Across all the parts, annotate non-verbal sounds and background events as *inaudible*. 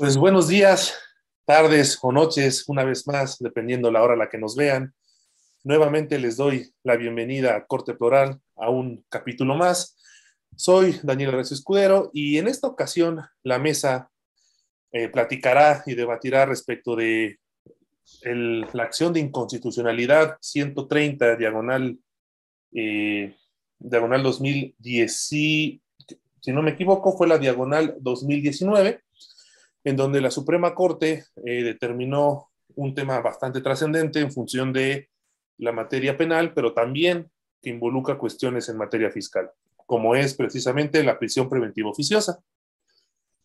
Pues buenos días, tardes o noches, una vez más, dependiendo la hora a la que nos vean. Nuevamente les doy la bienvenida a Corte Plural, a un capítulo más. Soy Daniel Recio Escudero y en esta ocasión la mesa eh, platicará y debatirá respecto de la acción de inconstitucionalidad 130 diagonal, eh, diagonal 2010, si no me equivoco, fue la diagonal 2019 en donde la Suprema Corte eh, determinó un tema bastante trascendente en función de la materia penal, pero también que involucra cuestiones en materia fiscal, como es precisamente la prisión preventiva oficiosa.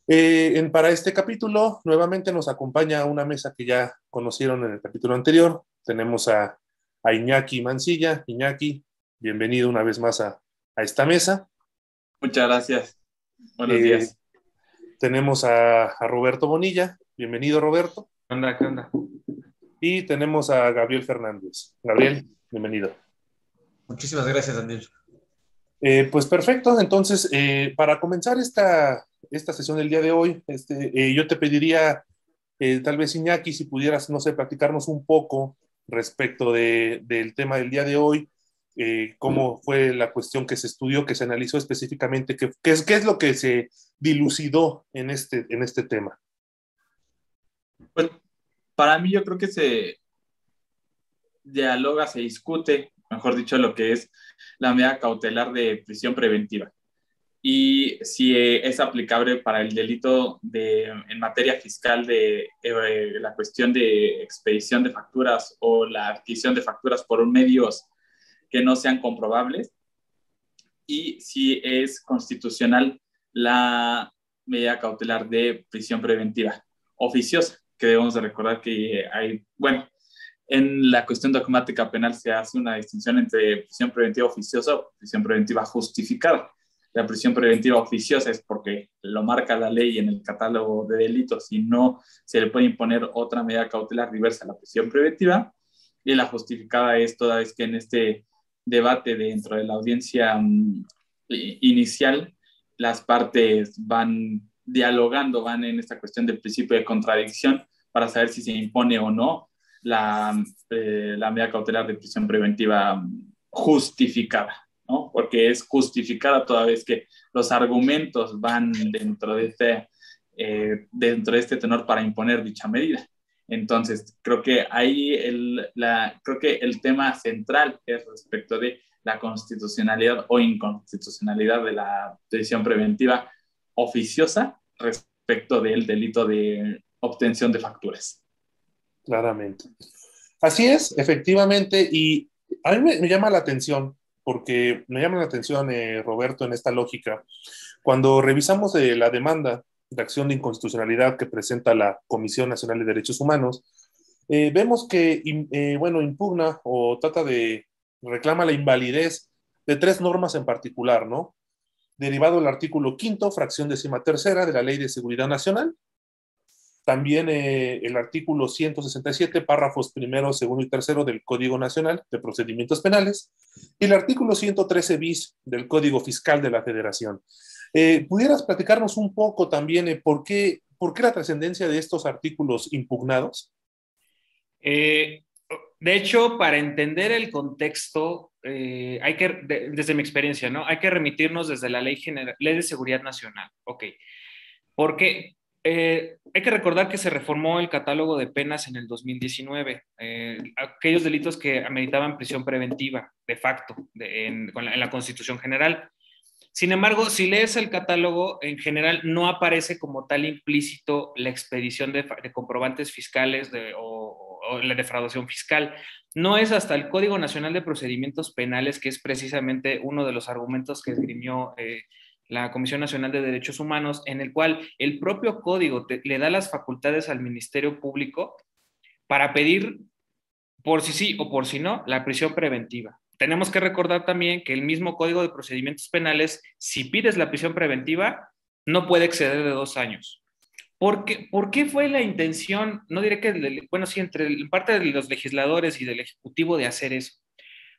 Eh, en, para este capítulo, nuevamente nos acompaña una mesa que ya conocieron en el capítulo anterior. Tenemos a, a Iñaki Mancilla. Iñaki, bienvenido una vez más a, a esta mesa. Muchas gracias. Buenos eh, días. Tenemos a, Roberto Bonilla. Bienvenido, Roberto. ¿Qué onda? ¿Qué onda? Y tenemos a Gabriel Fernández. Gabriel, bienvenido. Muchísimas gracias, Daniel. Eh, pues perfecto. Entonces, eh, para comenzar esta, esta sesión del día de hoy, este, eh, yo te pediría, tal vez Iñaki, si pudieras, no sé, platicarnos un poco respecto del tema del día de hoy, eh, cómo fue la cuestión que se estudió, que se analizó específicamente, qué, es, qué es lo que se dilucidó en este, en este tema. Pues para mí yo creo que se dialoga, se discute, mejor dicho, lo que es la medida cautelar de prisión preventiva y si es aplicable para el delito de, en materia fiscal de eh, la cuestión de expedición de facturas o la adquisición de facturas por medios que no sean comprobables y si es constitucional la medida cautelar de prisión preventiva oficiosa, que debemos de recordar que hay, bueno, en la cuestión dogmática penal se hace una distinción entre prisión preventiva oficiosa o prisión preventiva justificada. La prisión preventiva oficiosa es porque lo marca la ley en el catálogo de delitos y no se le puede imponer otra medida cautelar diversa a la prisión preventiva. Y la justificada es toda vez que en este debate dentro de la audiencia mm, inicial, las partes van dialogando, van en esta cuestión del principio de contradicción para saber si se impone o no la, eh, la medida cautelar de prisión preventiva mm, justificada, ¿no? Porque es justificada toda vez que los argumentos van dentro de este, eh, dentro de este tenor para imponer dicha medida. Entonces, creo que ahí el, la, creo que el tema central es respecto de la constitucionalidad o inconstitucionalidad de la decisión preventiva oficiosa respecto del delito de obtención de facturas. Claramente. Así es, efectivamente, y a mí me, llama la atención, porque me llama la atención, eh, Roberto, en esta lógica, cuando revisamos eh, la demanda de acción de inconstitucionalidad que presenta la Comisión Nacional de Derechos Humanos, eh, vemos que, eh, bueno, impugna o trata de, reclama la invalidez de tres normas en particular, ¿no? Derivado del artículo quinto, fracción décima tercera de la Ley de Seguridad Nacional. También eh, el artículo 167, párrafos primero, segundo y tercero del Código Nacional de Procedimientos Penales. Y el artículo 113 bis del Código Fiscal de la Federación. Eh, ¿Pudieras platicarnos un poco también eh, por, qué, por qué la trascendencia de estos artículos impugnados? Eh, de hecho, para entender el contexto, hay que, desde mi experiencia, ¿no? Hay que remitirnos desde la Ley, General, Ley de Seguridad Nacional. Ok. Porque hay que recordar que se reformó el catálogo de penas en el 2019. aquellos delitos que ameritaban prisión preventiva, de facto, en, la, Constitución General. Sin embargo, si lees el catálogo, en general no aparece como tal implícito la expedición de, comprobantes fiscales o, la defraudación fiscal. No es hasta el Código Nacional de Procedimientos Penales, que es precisamente uno de los argumentos que esgrimió eh, la Comisión Nacional de Derechos Humanos, en el cual el propio código le da las facultades al Ministerio Público para pedir, por si sí o por si no, la prisión preventiva tenemos que recordar también que el mismo Código de Procedimientos Penales, si pides la prisión preventiva, no puede exceder de dos años. ¿Por qué, ¿Por qué fue la intención, no diré que, bueno, sí, entre parte de los legisladores y del Ejecutivo de hacer eso?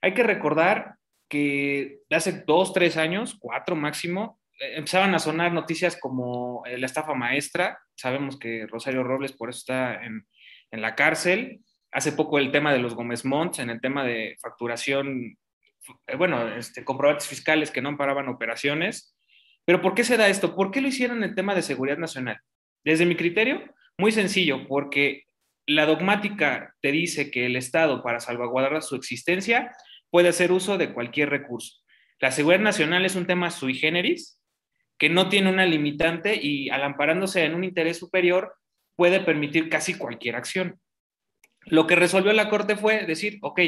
Hay que recordar que hace dos, tres años, cuatro máximo, empezaban a sonar noticias como la estafa maestra. Sabemos que Rosario Robles por eso está en la cárcel. Hace poco el tema de los Gómez Monts, en el tema de facturación, bueno, este, comprobantes fiscales que no amparaban operaciones. Pero ¿por qué se da esto? ¿Por qué lo hicieron en el tema de seguridad nacional? Desde mi criterio, muy sencillo, porque la dogmática te dice que el Estado, para salvaguardar su existencia, puede hacer uso de cualquier recurso. La seguridad nacional es un tema sui generis, que no tiene una limitante y al amparándose en un interés superior, puede permitir casi cualquier acción. Lo que resolvió la Corte fue decir, ok,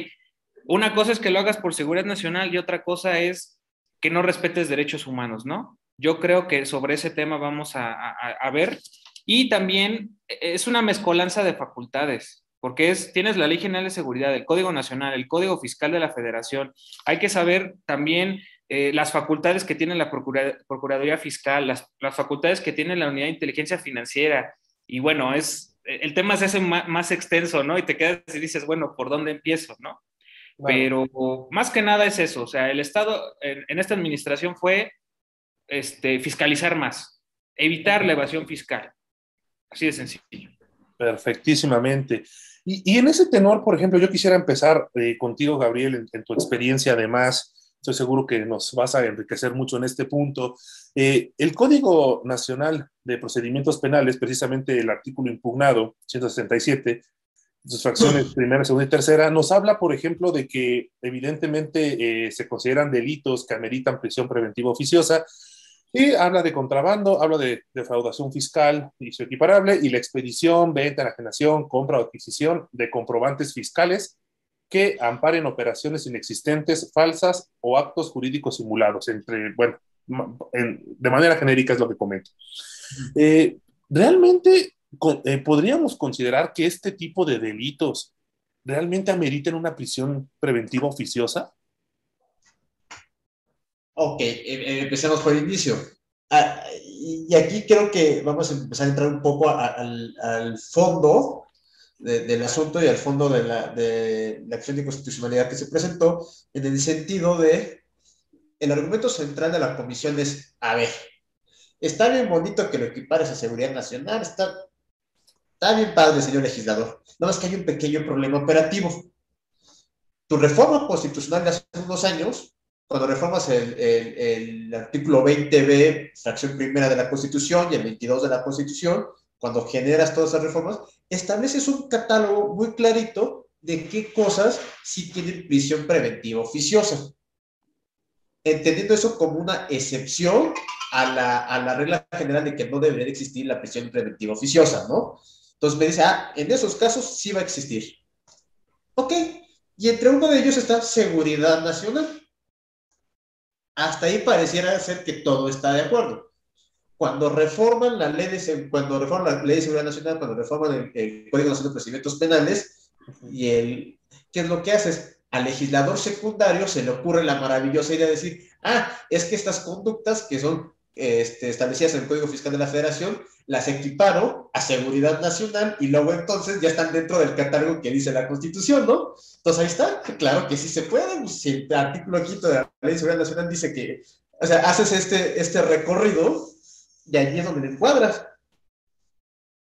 una cosa es que lo hagas por seguridad nacional y otra cosa es que no respetes derechos humanos, ¿no? Yo creo que sobre ese tema vamos a, ver. Y también es una mezcolanza de facultades, porque es, tienes la Ley General de Seguridad, el Código Nacional, el Código Fiscal de la Federación. Hay que saber también eh, las facultades que tiene la Procuraduría Fiscal, las, facultades que tiene la Unidad de Inteligencia Financiera. Y bueno, es, el tema se hace más, extenso, ¿no? Y te quedas y dices, bueno, ¿por dónde empiezo, no? Pero más que nada es eso, o sea, el Estado en esta administración fue este, fiscalizar más, evitar la evasión fiscal. Así de sencillo. Perfectísimamente. Y, en ese tenor, por ejemplo, yo quisiera empezar eh, contigo, Gabriel, en, tu experiencia además. Estoy seguro que nos vas a enriquecer mucho en este punto. Eh, el Código Nacional de Procedimientos Penales, precisamente el artículo impugnado, 167, sus fracciones *laughs* primera, segunda y tercera, nos habla, por ejemplo, de que evidentemente eh, se consideran delitos que ameritan prisión preventiva oficiosa y habla de contrabando, habla de defraudación fiscal y su equiparable, y la expedición, venta, enajenación, compra o adquisición de comprobantes fiscales que amparen operaciones inexistentes, falsas o actos jurídicos simulados, entre, bueno, de manera genérica es lo que comento. Eh, ¿Realmente eh, podríamos considerar que este tipo de delitos realmente ameriten una prisión preventiva oficiosa? Ok, eh, eh, empecemos por el inicio. Ah, y aquí creo que vamos a empezar a entrar un poco al, fondo del asunto y al fondo de la, de la acción de constitucionalidad que se presentó, en el sentido de, el argumento central de la comisión es, a ver, está bien bonito que lo equipares a seguridad nacional, está, está bien padre, señor legislador, nada más que hay un pequeño problema operativo. Tu reforma constitucional de hace unos años cuando reformas el, el, artículo 20b, fracción primera de la Constitución y el 22 de la Constitución, cuando generas todas esas reformas, estableces un catálogo muy clarito de qué cosas sí tienen prisión preventiva oficiosa. Entendiendo eso como una excepción a la, a la regla general de que no debería existir la prisión preventiva oficiosa, ¿no? Entonces me dice, ah, en esos casos sí va a existir. Ok, y entre uno de ellos está seguridad nacional hasta ahí pareciera ser que todo está de acuerdo. Cuando reforman la ley de, cuando reforman la ley de seguridad nacional, cuando reforman el, Código Nacional de Procedimientos Penales, y el, ¿qué es lo que haces? Al legislador secundario se le ocurre la maravillosa idea de decir, ah, es que estas conductas que son este, establecidas en el Código Fiscal de la Federación, las equiparo a seguridad nacional y luego entonces ya están dentro del catálogo que dice la Constitución, ¿no? Entonces ahí está, claro que sí se puede, si el artículo quinto de la Ley de Seguridad Nacional dice que, o sea, haces este, este recorrido y allí es donde te encuadras.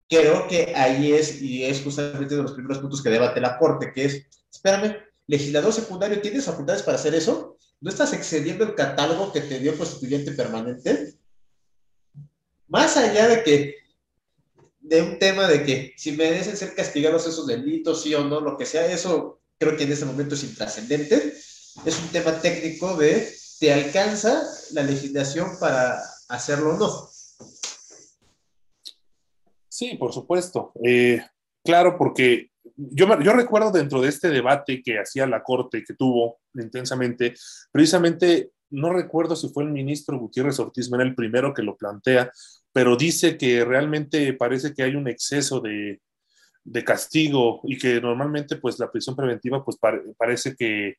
Creo que ahí es, y es justamente uno de los primeros puntos que debate la Corte, que es, espérame, legislador secundario, ¿tienes facultades para hacer eso? ¿No estás excediendo el catálogo que te dio el constituyente permanente? Más allá de que, de un tema de que si merecen ser castigados esos delitos, sí o no, lo que sea, eso creo que en este momento es intrascendente. Es un tema técnico de, ¿te alcanza la legislación para hacerlo o no? Sí, por supuesto. Eh, claro, porque yo, yo, recuerdo dentro de este debate que hacía la Corte, que tuvo intensamente, precisamente no recuerdo si fue el ministro Gutiérrez Ortiz, era el primero que lo plantea, pero dice que realmente parece que hay un exceso de, castigo y que normalmente pues la prisión preventiva pues parece que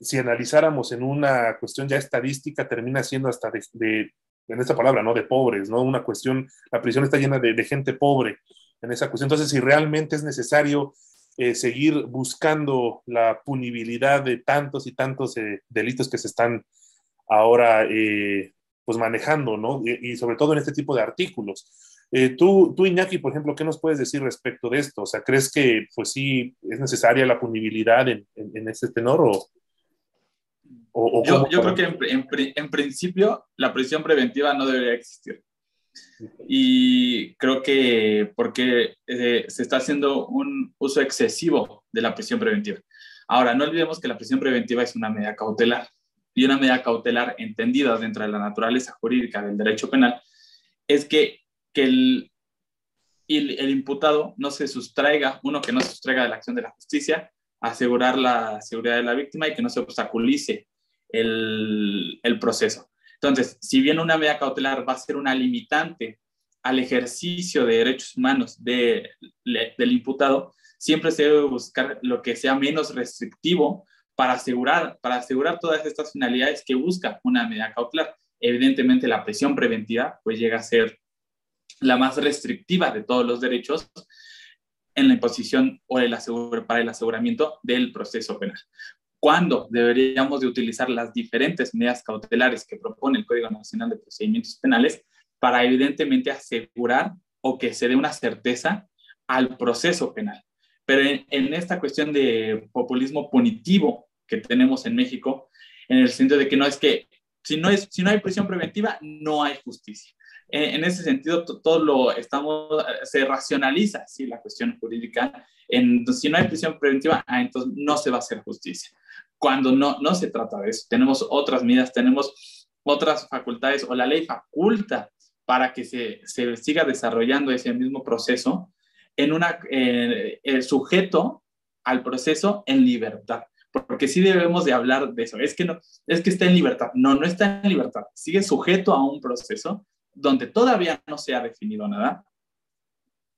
si analizáramos en una cuestión ya estadística termina siendo hasta de, en esta palabra, ¿no? De pobres, ¿no? Una cuestión, la prisión está llena de, gente pobre en esa cuestión. Entonces, si realmente es necesario eh, seguir buscando la punibilidad de tantos y tantos eh, delitos que se están ahora eh, pues manejando, ¿no? Y, sobre todo en este tipo de artículos. Eh, tú, tú, Iñaki, por ejemplo, ¿qué nos puedes decir respecto de esto? O sea, ¿crees que, pues sí, es necesaria la punibilidad en, en, este tenor o, o, yo, yo creo que en, en, principio la prisión preventiva no debería existir. Y creo que porque eh, se está haciendo un uso excesivo de la prisión preventiva. Ahora, no olvidemos que la prisión preventiva es una medida cautelar y una medida cautelar entendida dentro de la naturaleza jurídica del derecho penal es que, que el, el, imputado no se sustraiga, uno que no se sustraiga de la acción de la justicia, asegurar la seguridad de la víctima y que no se obstaculice el, proceso. Entonces, si bien una medida cautelar va a ser una limitante al ejercicio de derechos humanos de, del imputado, siempre se debe buscar lo que sea menos restrictivo para asegurar, para asegurar todas estas finalidades que busca una medida cautelar. Evidentemente, la prisión preventiva pues llega a ser la más restrictiva de todos los derechos en la imposición o para el aseguramiento del proceso penal. ¿Cuándo deberíamos de utilizar las diferentes medidas cautelares que propone el Código Nacional de Procedimientos Penales para evidentemente asegurar o que se dé una certeza al proceso penal? Pero en, en esta cuestión de populismo punitivo que tenemos en México, en el sentido de que no es que si no, es, si no hay prisión preventiva, no hay justicia. En, ese sentido, todo lo estamos, se racionaliza ¿sí? la cuestión jurídica. En, si no hay prisión preventiva, ah, entonces no se va a hacer justicia. Cuando no, no se trata de eso, tenemos otras medidas, tenemos otras facultades o la ley faculta para que se, se siga desarrollando ese mismo proceso en una eh, el sujeto al proceso en libertad porque sí debemos de hablar de eso. Es que no, es que está en libertad. No, no está en libertad. Sigue sujeto a un proceso donde todavía no se ha definido nada.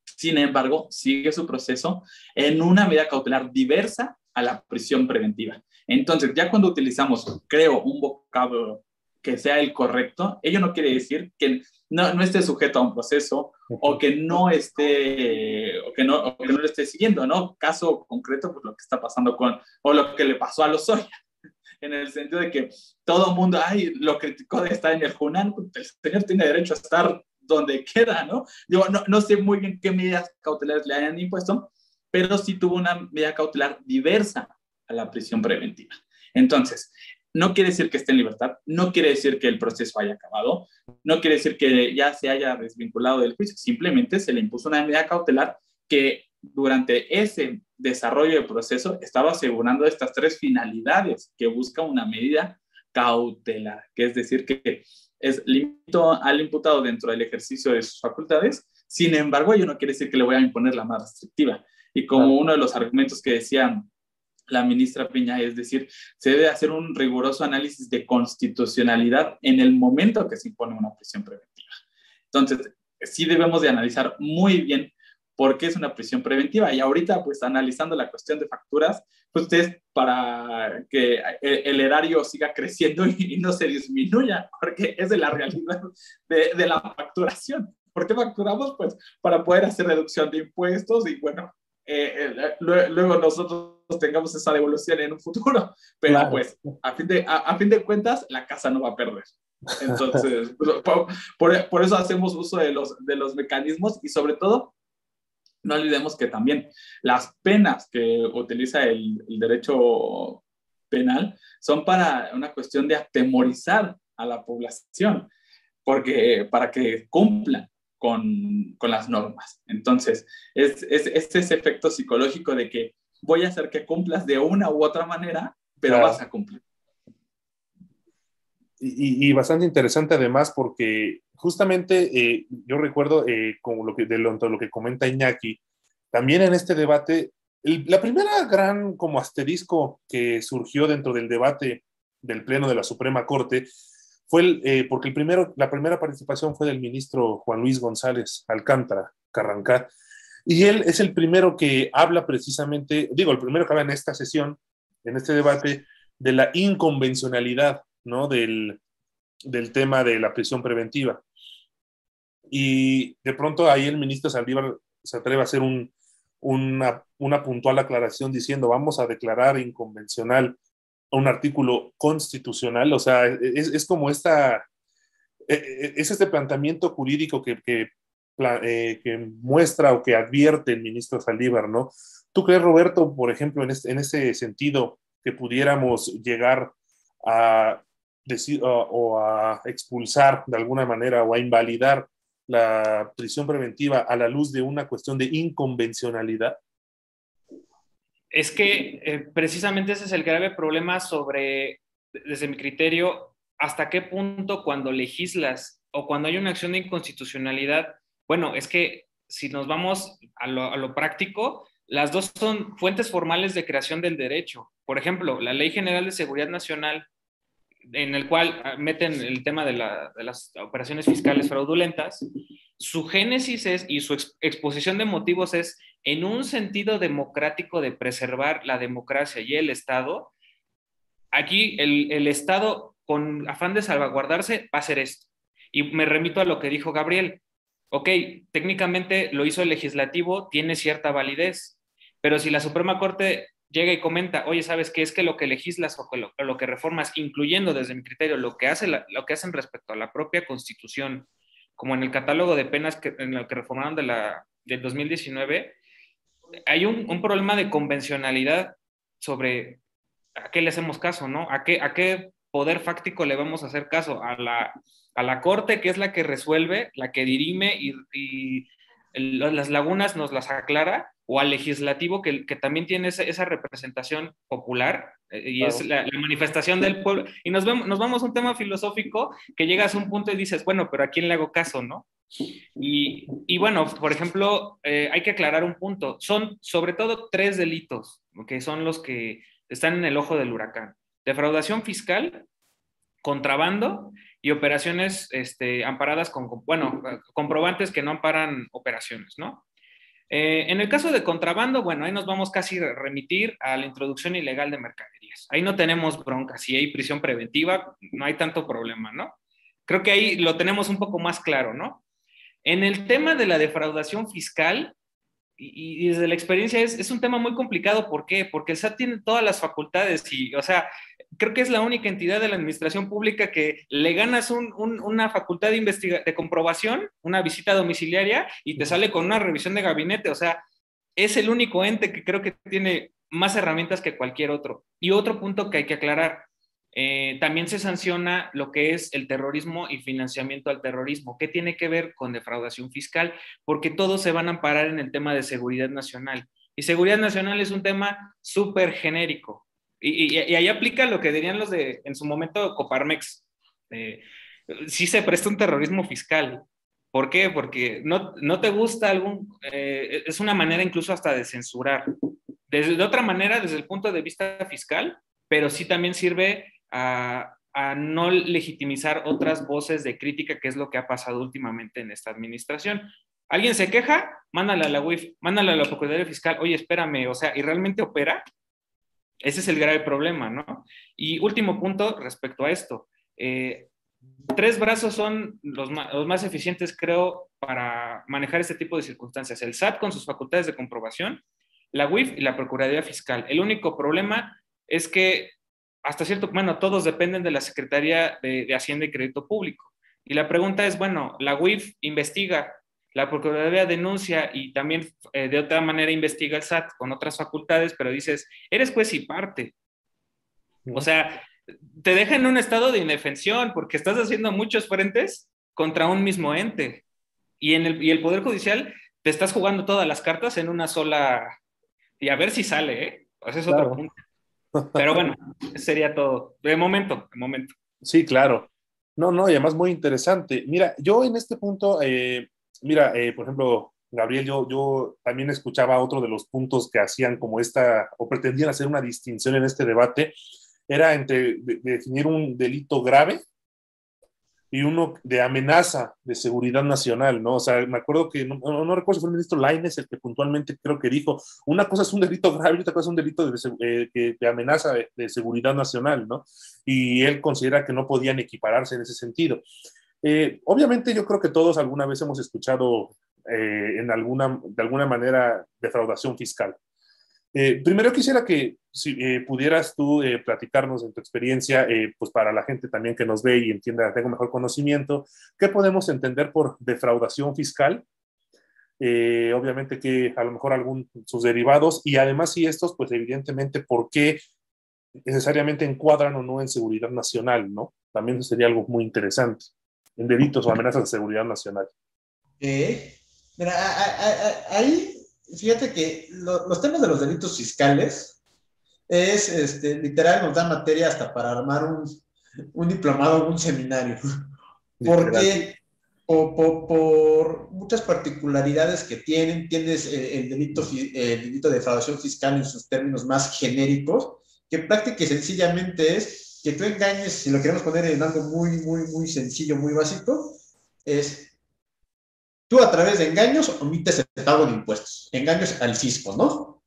Sin embargo, sigue su proceso en una medida cautelar diversa a la prisión preventiva. Entonces, ya cuando utilizamos, creo, un vocablo que sea el correcto, ello no quiere decir que no, no esté sujeto a un proceso o que no esté, o que no, o que no lo esté siguiendo, ¿no? Caso concreto, pues lo que está pasando con, o lo que le pasó a los Lozoya, *laughs* en el sentido de que todo el mundo, ay, lo criticó de estar en el Junan, pues, el señor tiene derecho a estar donde quiera, ¿no? Yo no, no sé muy bien qué medidas cautelares le hayan impuesto, pero sí tuvo una medida cautelar diversa a la prisión preventiva. Entonces, no quiere decir que esté en libertad, no quiere decir que el proceso haya acabado, no quiere decir que ya se haya desvinculado del juicio, simplemente se le impuso una medida cautelar que durante ese desarrollo del proceso estaba asegurando estas tres finalidades que busca una medida cautelar, que es decir, que es limito al imputado dentro del ejercicio de sus facultades, sin embargo, ello no quiere decir que le voy a imponer la más restrictiva. Y como uno de los argumentos que decían la ministra Piña, es decir, se debe hacer un riguroso análisis de constitucionalidad en el momento que se impone una prisión preventiva. Entonces, sí debemos de analizar muy bien por qué es una prisión preventiva. Y ahorita, pues analizando la cuestión de facturas, pues ustedes para que el erario siga creciendo y no se disminuya, porque es de la realidad de, la facturación. ¿Por qué facturamos? Pues para poder hacer reducción de impuestos y bueno, eh, eh, luego nosotros tengamos esa devolución en un futuro, *laughs* pero pues a fin, de, a, fin de cuentas la casa no va a perder. Entonces, *laughs* pues, por, por, eso hacemos uso de los, de los mecanismos y sobre todo, no olvidemos que también las penas que utiliza el, el derecho penal son para una cuestión de atemorizar a la población, porque para que cumplan con, con las normas. Entonces, es, es, es, ese efecto psicológico de que voy a hacer que cumplas de una u otra manera, pero vas a cumplir. Y, y, bastante interesante además porque justamente eh, yo recuerdo eh, como lo que, de lo, lo, que comenta Iñaki, también en este debate, el, la primera gran como asterisco que surgió dentro del debate del Pleno de la Suprema Corte fue el, eh, porque el primero, la primera participación fue del ministro Juan Luis González Alcántara Carrancá, y él es el primero que habla precisamente, digo, el primero que habla en esta sesión, en este debate, de la inconvencionalidad, ¿no? Del, del tema de la prisión preventiva. Y de pronto ahí el ministro Saldívar se atreve a hacer un, una, una puntual aclaración diciendo, vamos a declarar inconvencional un artículo constitucional, o sea, es, es como esta, eh, es este planteamiento jurídico que, que, muestra o que advierte el ministro Saldívar, ¿no? ¿Tú crees, Roberto, por ejemplo, en, en ese sentido, que pudiéramos llegar a decir o a expulsar de alguna manera o a invalidar la prisión preventiva a la luz de una cuestión de inconvencionalidad? Es que eh, precisamente ese es el grave problema sobre, desde mi criterio, hasta qué punto cuando legislas o cuando hay una acción de inconstitucionalidad, bueno, es que si nos vamos a lo, práctico, las dos son fuentes formales de creación del derecho. Por ejemplo, la Ley General de Seguridad Nacional, en el cual ah, meten el tema de, las operaciones fiscales fraudulentas, su génesis es, y su exposición de motivos es en un sentido democrático de preservar la democracia y el Estado. Aquí el, el Estado, con afán de salvaguardarse, va a hacer esto. Y me remito a lo que dijo Gabriel. Ok, técnicamente lo hizo el legislativo, tiene cierta validez, pero si la Suprema Corte llega y comenta, oye, ¿sabes qué? Es que lo que legislas o lo, que reformas, incluyendo desde mi criterio lo que, hace lo que hacen respecto a la propia Constitución, como en el catálogo de penas que, en lo que reformaron de la, del 2019, hay un, problema de convencionalidad sobre a qué le hacemos caso, ¿no? ¿A qué, a qué poder fáctico le vamos a hacer caso? A la, a la Corte, que es la que resuelve, la que dirime y, y las lagunas nos las aclara, o al legislativo que, que también tiene esa, representación popular eh, y es la, manifestación del pueblo. Y nos, vemos, nos vamos a un tema filosófico que llegas a un punto y dices, bueno, pero ¿a quién le hago caso, no? Y, y bueno, por ejemplo, eh, hay que aclarar un punto. Son sobre todo tres delitos, que son los que están en el ojo del huracán. Defraudación fiscal, contrabando y operaciones este, amparadas con, bueno, comprobantes que no amparan operaciones, ¿no? Eh, en el caso de contrabando, bueno, ahí nos vamos casi a remitir a la introducción ilegal de mercaderías. Ahí no tenemos bronca. Si hay prisión preventiva, no hay tanto problema, ¿no? Creo que ahí lo tenemos un poco más claro, ¿no? En el tema de la defraudación fiscal, y, desde la experiencia es, es, un tema muy complicado. ¿Por qué? Porque el SAT tiene todas las facultades y, o sea, creo que es la única entidad de la administración pública que le ganas una facultad de, de comprobación, una visita domiciliaria y te sale con una revisión de gabinete. O sea, es el único ente que creo que tiene más herramientas que cualquier otro. Y otro punto que hay que aclarar, eh, también se sanciona lo que es el terrorismo y financiamiento al terrorismo. ¿Qué tiene que ver con defraudación fiscal? Porque todos se van a amparar en el tema de seguridad nacional. Y seguridad nacional es un tema súper genérico. Y, ahí aplica lo que dirían los de, en su momento, Coparmex. Eh, sí se presta un terrorismo fiscal. ¿Por qué? Porque no, no te gusta algún... Eh, es una manera incluso hasta de censurar. Desde, de otra manera, desde el punto de vista fiscal, pero sí también sirve a, a no legitimizar otras voces de crítica, que es lo que ha pasado últimamente en esta administración. ¿Alguien se queja? Mándale a la UIF, mándale a la Procuraduría Fiscal. Oye, espérame, o sea, ¿y realmente opera? Ese es el grave problema, ¿no? Y último punto respecto a esto. Eh, tres brazos son los más, eficientes, creo, para manejar este tipo de circunstancias. El SAT con sus facultades de comprobación, la UIF y la Procuraduría Fiscal. El único problema es que hasta cierto, bueno, todos dependen de la Secretaría de, de Hacienda y Crédito Público. Y la pregunta es, bueno, la UIF investiga la Procuraduría denuncia y también eh, de otra manera investiga el SAT con otras facultades, pero dices, eres juez y parte. O sea, te deja en un estado de indefensión porque estás haciendo muchos frentes contra un mismo ente. Y, en el, y el Poder Judicial te estás jugando todas las cartas en una sola... Y a ver si sale, ¿eh? Ese es otro punto. Pero bueno, sería todo. De momento, de momento. Sí, claro. No, no, y además muy interesante. Mira, yo en este punto, eh, mira, eh, por ejemplo, Gabriel, yo, yo también escuchaba otro de los puntos que hacían como esta, o pretendían hacer una distinción en este debate, era entre definir un delito grave y uno de amenaza de seguridad nacional, ¿no? O sea, me acuerdo que, no, no, recuerdo si fue el ministro Laines el que puntualmente creo que dijo, una cosa es un delito grave y otra cosa es un delito de, eh, de amenaza de, de, seguridad nacional, ¿no? Y él considera que no podían equipararse en ese sentido. Eh, obviamente yo creo que todos alguna vez hemos escuchado eh, en alguna, de alguna manera defraudación fiscal. Eh, primero quisiera que si pudieras tú platicarnos en tu experiencia, pues para la gente también que nos ve y entienda, tengo mejor conocimiento, ¿qué podemos entender por defraudación fiscal? obviamente que a lo mejor algún sus derivados y además si estos, pues evidentemente, ¿por qué necesariamente encuadran o no en seguridad nacional, ¿no? También sería algo muy interesante, en delitos o amenazas de seguridad nacional. mira, ahí fíjate que los temas de los delitos fiscales es, este, literal, nos da materia hasta para armar un, un diplomado, un seminario. Porque por, por, muchas particularidades que tienen, tienes el, delito, el delito de defraudación fiscal en sus términos más genéricos, que prácticamente sencillamente es que tú engañes, si lo queremos poner en algo muy, muy, muy sencillo, muy básico, es Tú a través de engaños omites el pago de impuestos, engaños al fisco, ¿no?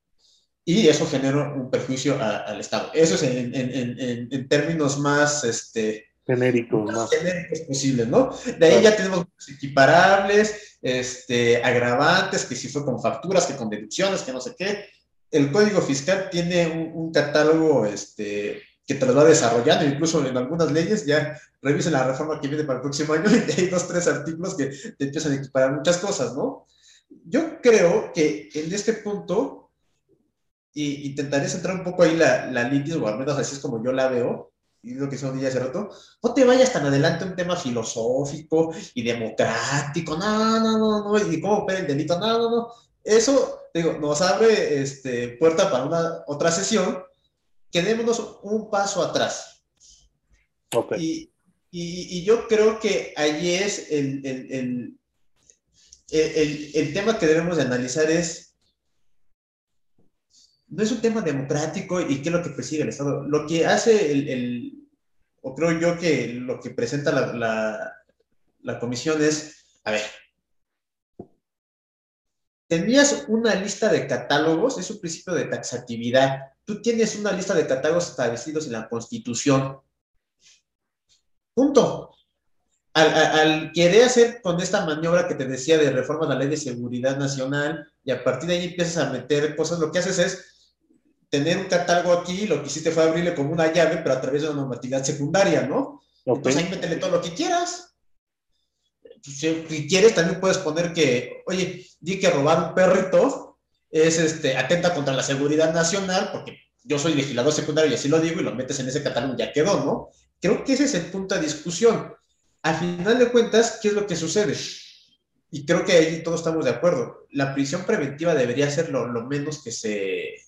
Y eso genera un perjuicio al Estado. Eso es en, términos más este, genéricos, más genéricos posibles, ¿no? De ahí ya tenemos equiparables, este, agravantes, que si fue con facturas, que con deducciones, que no sé qué. El Código Fiscal tiene un, un catálogo este, que te lo va desarrollando, incluso en algunas leyes ya revisen la reforma que viene para el próximo año *laughs* y hay dos, tres artículos que te empiezan a equiparar muchas cosas, ¿no? Yo creo que en este punto, y intentaré centrar un poco ahí la, la litis, o al menos así es como yo la veo, y lo que hizo día hace rato, no te vayas tan adelante un tema filosófico y democrático, no, no, no, no, y cómo opera el delito, no, no, no. Eso, digo, nos abre este, puerta para una otra sesión, quedémonos un paso atrás. Y, y, yo creo que allí es el, el, el, el, tema que debemos de analizar es, no es un tema democrático y qué es lo que persigue el Estado. Lo que hace el, o creo yo que lo que presenta la, la, la comisión es, a ver, tenías una lista de catálogos, es un principio de taxatividad tú tienes una lista de catálogos establecidos en la Constitución. Punto. Al, querer hacer con esta maniobra que te decía de reforma de la ley de seguridad nacional y a partir de ahí empiezas a meter cosas, lo que haces es tener un catálogo aquí, lo que hiciste fue abrirle como una llave, pero a través de una normatividad secundaria, ¿no? Entonces ahí métele todo lo que quieras. Si quieres, también puedes poner que, oye, di que robar un perrito es este, atenta contra la seguridad nacional, porque yo soy legislador secundario y así lo digo, y lo metes en ese catálogo, ya quedó, ¿no? Creo que ese es el punto de discusión. A final de cuentas, ¿qué es lo que sucede? Y creo que ahí todos estamos de acuerdo. La prisión preventiva debería ser lo, menos que se,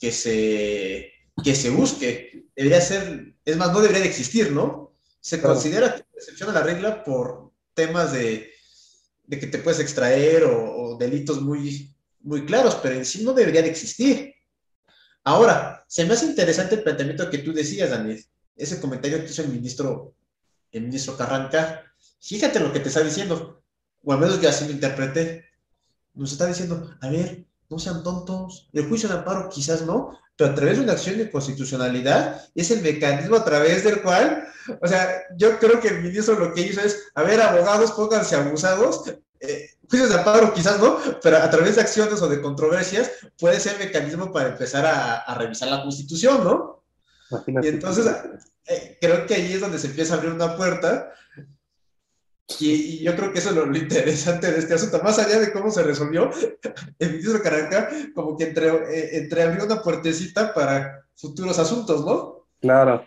que, se, que se busque. Debería ser, es más, no debería de existir, ¿no? Se considera que excepción a la regla por temas de, de que te puedes extraer o delitos muy, muy claros, pero en sí no debería de existir. Ahora, se me hace interesante el planteamiento que tú decías, Daniel, ese comentario que hizo el ministro, el ministro Carranca. Fíjate lo que te está diciendo, o al menos yo así lo interpreté. Nos está diciendo, a ver, no sean tontos, el juicio de amparo quizás no, pero a través de una acción de constitucionalidad es el mecanismo a través del cual, o sea, yo creo que el ministro lo que hizo es, a ver, abogados, pónganse abusados, eh, juicios de amparo quizás no, pero a través de acciones o de controversias puede ser mecanismo para empezar a, revisar la constitución, ¿no? Y entonces eh, creo que ahí es donde se empieza a abrir una puerta y, yo creo que eso es lo, interesante de este asunto, más allá de cómo se resolvió, *laughs* el ministro Caranca como que entre, eh, entreabrió una puertecita para futuros asuntos, ¿no? Claro.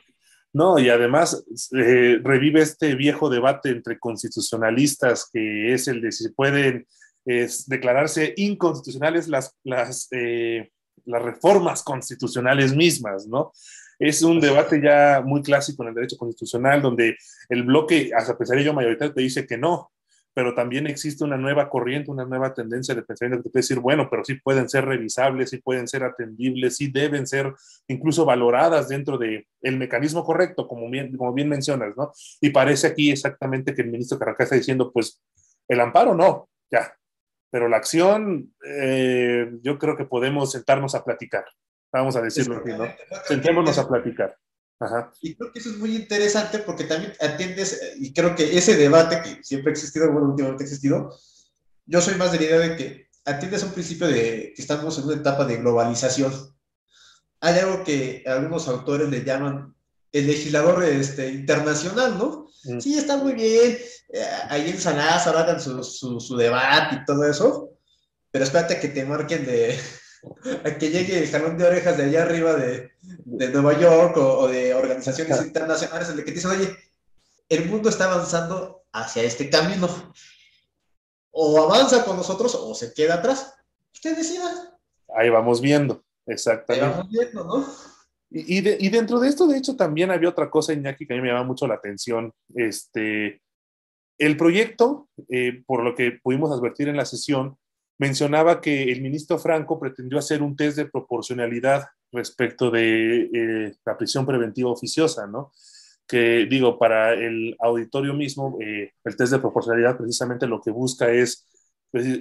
No, y además eh, revive este viejo debate entre constitucionalistas, que es el de si pueden declararse inconstitucionales las, las, eh, las reformas constitucionales mismas, ¿no? Es un debate ya muy clásico en el derecho constitucional, donde el bloque, hasta yo mayoritario, te dice que no, pero también existe una nueva corriente, una nueva tendencia de pensamiento que te puede decir, bueno, pero sí pueden ser revisables, sí pueden ser atendibles, sí deben ser incluso valoradas dentro del el mecanismo correcto, como bien, como bien mencionas, ¿no? Y parece aquí exactamente que el ministro Caracas está diciendo, pues, el amparo no, ya, pero la acción, eh, yo creo que podemos sentarnos a platicar, vamos a decirlo así, ¿no? Sentémonos a platicar. Y creo que eso es muy interesante porque también atiendes, y creo que ese debate que siempre ha existido, bueno, últimamente ha existido, yo soy más de la idea de que atiendes a un principio de que estamos en una etapa de globalización. Hay algo que algunos autores le llaman el legislador este, internacional, ¿no? Mm. Sí, está muy bien. Eh, ahí en San Lázaro hagan su, su, debate y todo eso. Pero espérate que te marquen de. *laughs* a que llegue el jalón de orejas de allá arriba de, de Nueva York o, de organizaciones internacionales en el que te dicen, oye, el mundo está avanzando hacia este camino. O avanza con nosotros o se queda atrás. Usted decida. Ahí vamos viendo, exactamente. Ahí vamos viendo, ¿no? Y, dentro de esto, de hecho, también había otra cosa, Iñaki, que a mí me llama mucho la atención. Este, el proyecto, eh, por lo que pudimos advertir en la sesión, mencionaba que el ministro Franco pretendió hacer un test de proporcionalidad respecto de eh, la prisión preventiva oficiosa, ¿no? Que digo, para el auditorio mismo, eh, el test de proporcionalidad precisamente lo que busca es pues,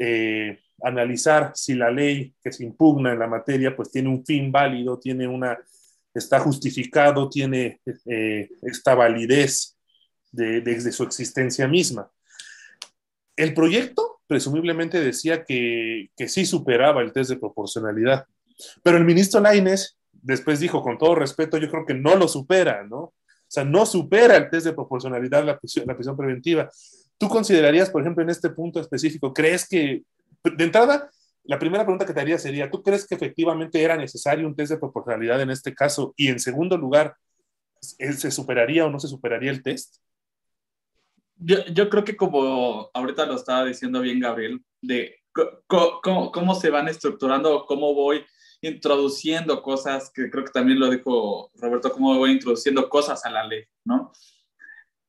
analizar si la ley que se impugna en la materia pues tiene un fin válido, tiene una está justificado, tiene eh, esta validez desde su existencia misma. El proyecto presumiblemente decía que, que sí superaba el test de proporcionalidad, pero el ministro Laines después dijo, con todo respeto, yo creo que no lo supera, ¿no? O sea, no supera el test de proporcionalidad la prisión, la prisión preventiva. ¿Tú considerarías, por ejemplo, en este punto específico, crees que, de entrada, la primera pregunta que te haría sería, ¿tú crees que efectivamente era necesario un test de proporcionalidad en este caso? Y en segundo lugar, ¿se superaría o no se superaría el test? Yo, yo creo que como ahorita lo estaba diciendo bien Gabriel, de cómo, cómo se van estructurando, cómo voy introduciendo cosas, que creo que también lo dijo Roberto, cómo voy introduciendo cosas a la ley, ¿no?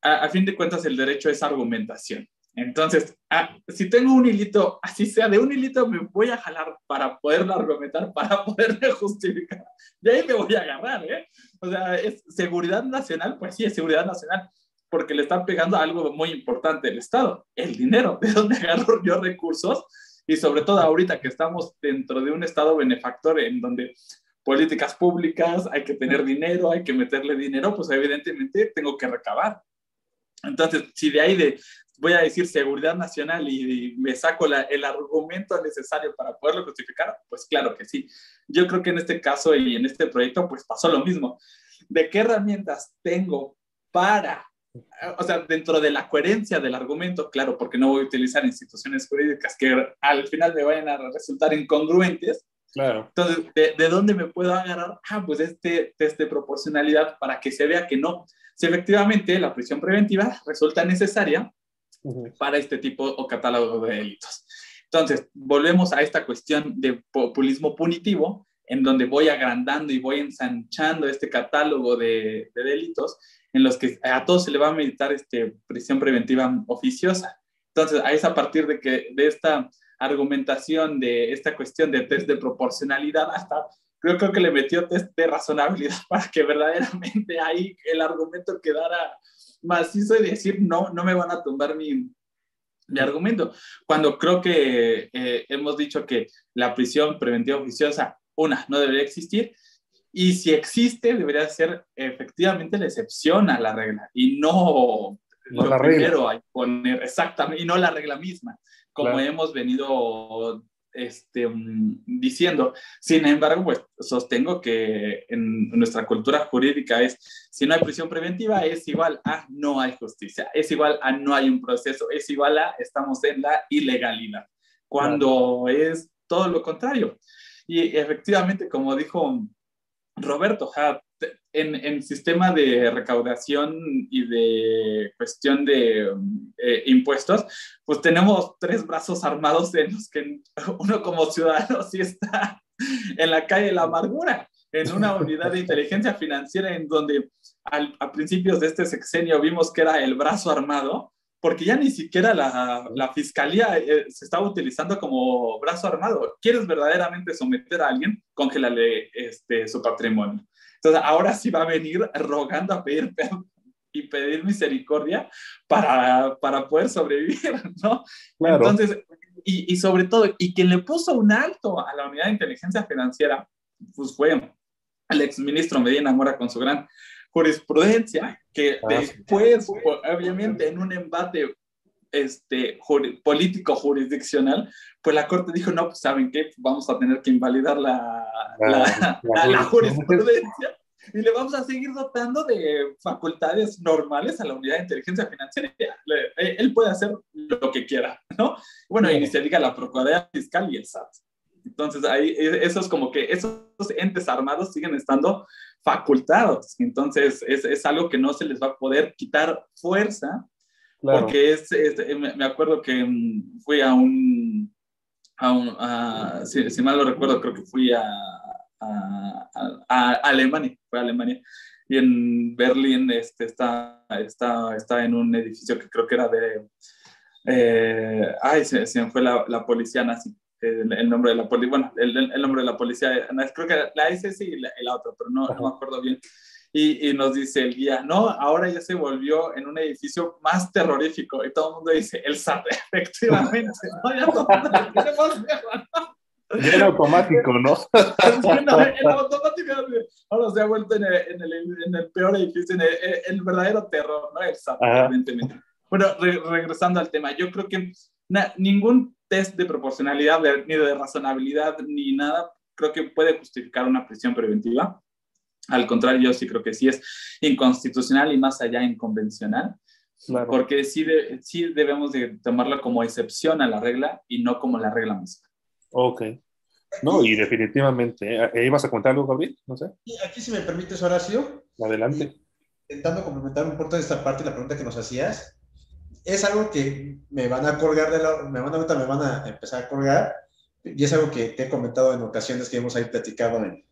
A, a fin de cuentas, el derecho es argumentación. Entonces, ah, si tengo un hilito, así sea de un hilito, me voy a jalar para poderlo argumentar, para poderme *laughs* justificar. De ahí me voy a agarrar, ¿eh? O sea, es seguridad nacional, pues sí, es seguridad nacional, porque le están pegando a algo muy importante el Estado, el dinero. *laughs* ¿De dónde agarro yo recursos? Y sobre todo ahorita que estamos dentro de un Estado benefactor en donde políticas públicas, hay que tener dinero, hay que meterle dinero, pues evidentemente tengo que recabar. Entonces, si de ahí de, voy a decir seguridad nacional y, me saco el argumento necesario para poderlo justificar, pues claro que sí. Yo creo que en este caso y en este proyecto, pues pasó lo mismo. ¿De qué herramientas tengo para, o sea, dentro de la coherencia del argumento, claro, porque no voy a utilizar instituciones jurídicas que al final me vayan a resultar incongruentes, Claro. Entonces, ¿de, ¿de, dónde me puedo agarrar? Ah, pues este test de proporcionalidad para que se vea que no. Si efectivamente la prisión preventiva resulta necesaria, para este tipo o catálogo de delitos. Entonces, volvemos a esta cuestión de populismo punitivo, en donde voy agrandando y voy ensanchando este catálogo de, delitos en los que a todos se le va a meditar este, prisión preventiva oficiosa. Entonces, es a partir de, que, de esta argumentación de esta cuestión de test de proporcionalidad, hasta creo, que le metió test de razonabilidad *laughs* para que verdaderamente ahí el argumento quedara macizo y decir, no, no me van a tumbar mi, mi argumento. Cuando creo que eh, hemos dicho que la prisión preventiva oficiosa, una, no debería existir, y si existe, debería ser efectivamente la excepción a la regla y no, no la regla. poner exactamente, y no la regla misma, como hemos venido este, diciendo. Sin embargo, pues sostengo que en nuestra cultura jurídica es, si no hay prisión preventiva, es igual a no hay justicia, es igual a no hay un proceso, es igual a estamos en la ilegalidad, cuando es todo lo contrario. Y efectivamente, como dijo Roberto, en, en, sistema de recaudación y de cuestión de eh, impuestos, pues tenemos tres brazos armados en los que uno como ciudadano sí está en la calle de la amargura, en una unidad de inteligencia financiera en donde al, a principios de este sexenio vimos que era el brazo armado, porque ya ni siquiera la, la fiscalía eh, se estaba utilizando como brazo armado. ¿Quieres verdaderamente someter a alguien? Congélale este, su patrimonio. Entonces, ahora sí va a venir rogando a pedir perdón y pedir misericordia para, para poder sobrevivir, ¿no? Entonces, y, y, sobre todo, y quien le puso un alto a la unidad de inteligencia financiera, pues fue el exministro Medina Mora con su gran jurisprudencia, que ah, después, obviamente, en un embate este, político jurisdiccional, pues la Corte dijo, no, pues saben qué, vamos a tener que invalidar la, la, jurisprudencia y le vamos a seguir dotando de facultades normales a la unidad de inteligencia financiera. Eh, él puede hacer lo que quiera, ¿no? Bueno, y se diga la Procuraduría Fiscal y el SAT. Entonces, ahí, e, eso es como que esos entes armados siguen estando facultados. Entonces, es, es algo que no se les va a poder quitar fuerza, porque es, me acuerdo que mm, fui a un, a un si, si, mal lo recuerdo, creo que fui a, a, Alemania, fue a Alemania. Y en Berlín este, está, está, está en un edificio que creo que era de... Eh, ay, se, se, me fue la, la policía nazi. El, nombre de la policía, bueno, el, el, nombre de la policía, creo que la SS y la, la otra, pero no, no, me acuerdo bien. Y, y, nos dice el guía, no, ahora ya se volvió en un edificio más terrorífico. Y todo el mundo dice, el SAT, *laughs* efectivamente. *laughs* ¿no? Ya todo el mundo tiene más en automático, ¿no? *laughs* en automático ahora se ha vuelto en el, en el, en el peor edificio, en el, verdadero terror, ¿no? Exacto, evidentemente. Bueno, regresando al tema, yo creo que ningún test de proporcionalidad, ni de razonabilidad, ni nada, creo que puede justificar una prisión preventiva. Al contrario, yo sí creo que sí es inconstitucional y más allá inconvencional. Porque sí, sí debemos de tomarla como excepción a la regla y no como la regla misma. Ok. No, y definitivamente. ¿eh? ¿Ibas a contar algo, Gabriel? No sé. Y aquí, si me permites, Horacio. Adelante. Intentando complementar un poco de esta parte, la pregunta que nos hacías, es algo que me van a colgar de la. Me van a, me van a empezar a colgar, y es algo que te he comentado en ocasiones que hemos ahí platicado en,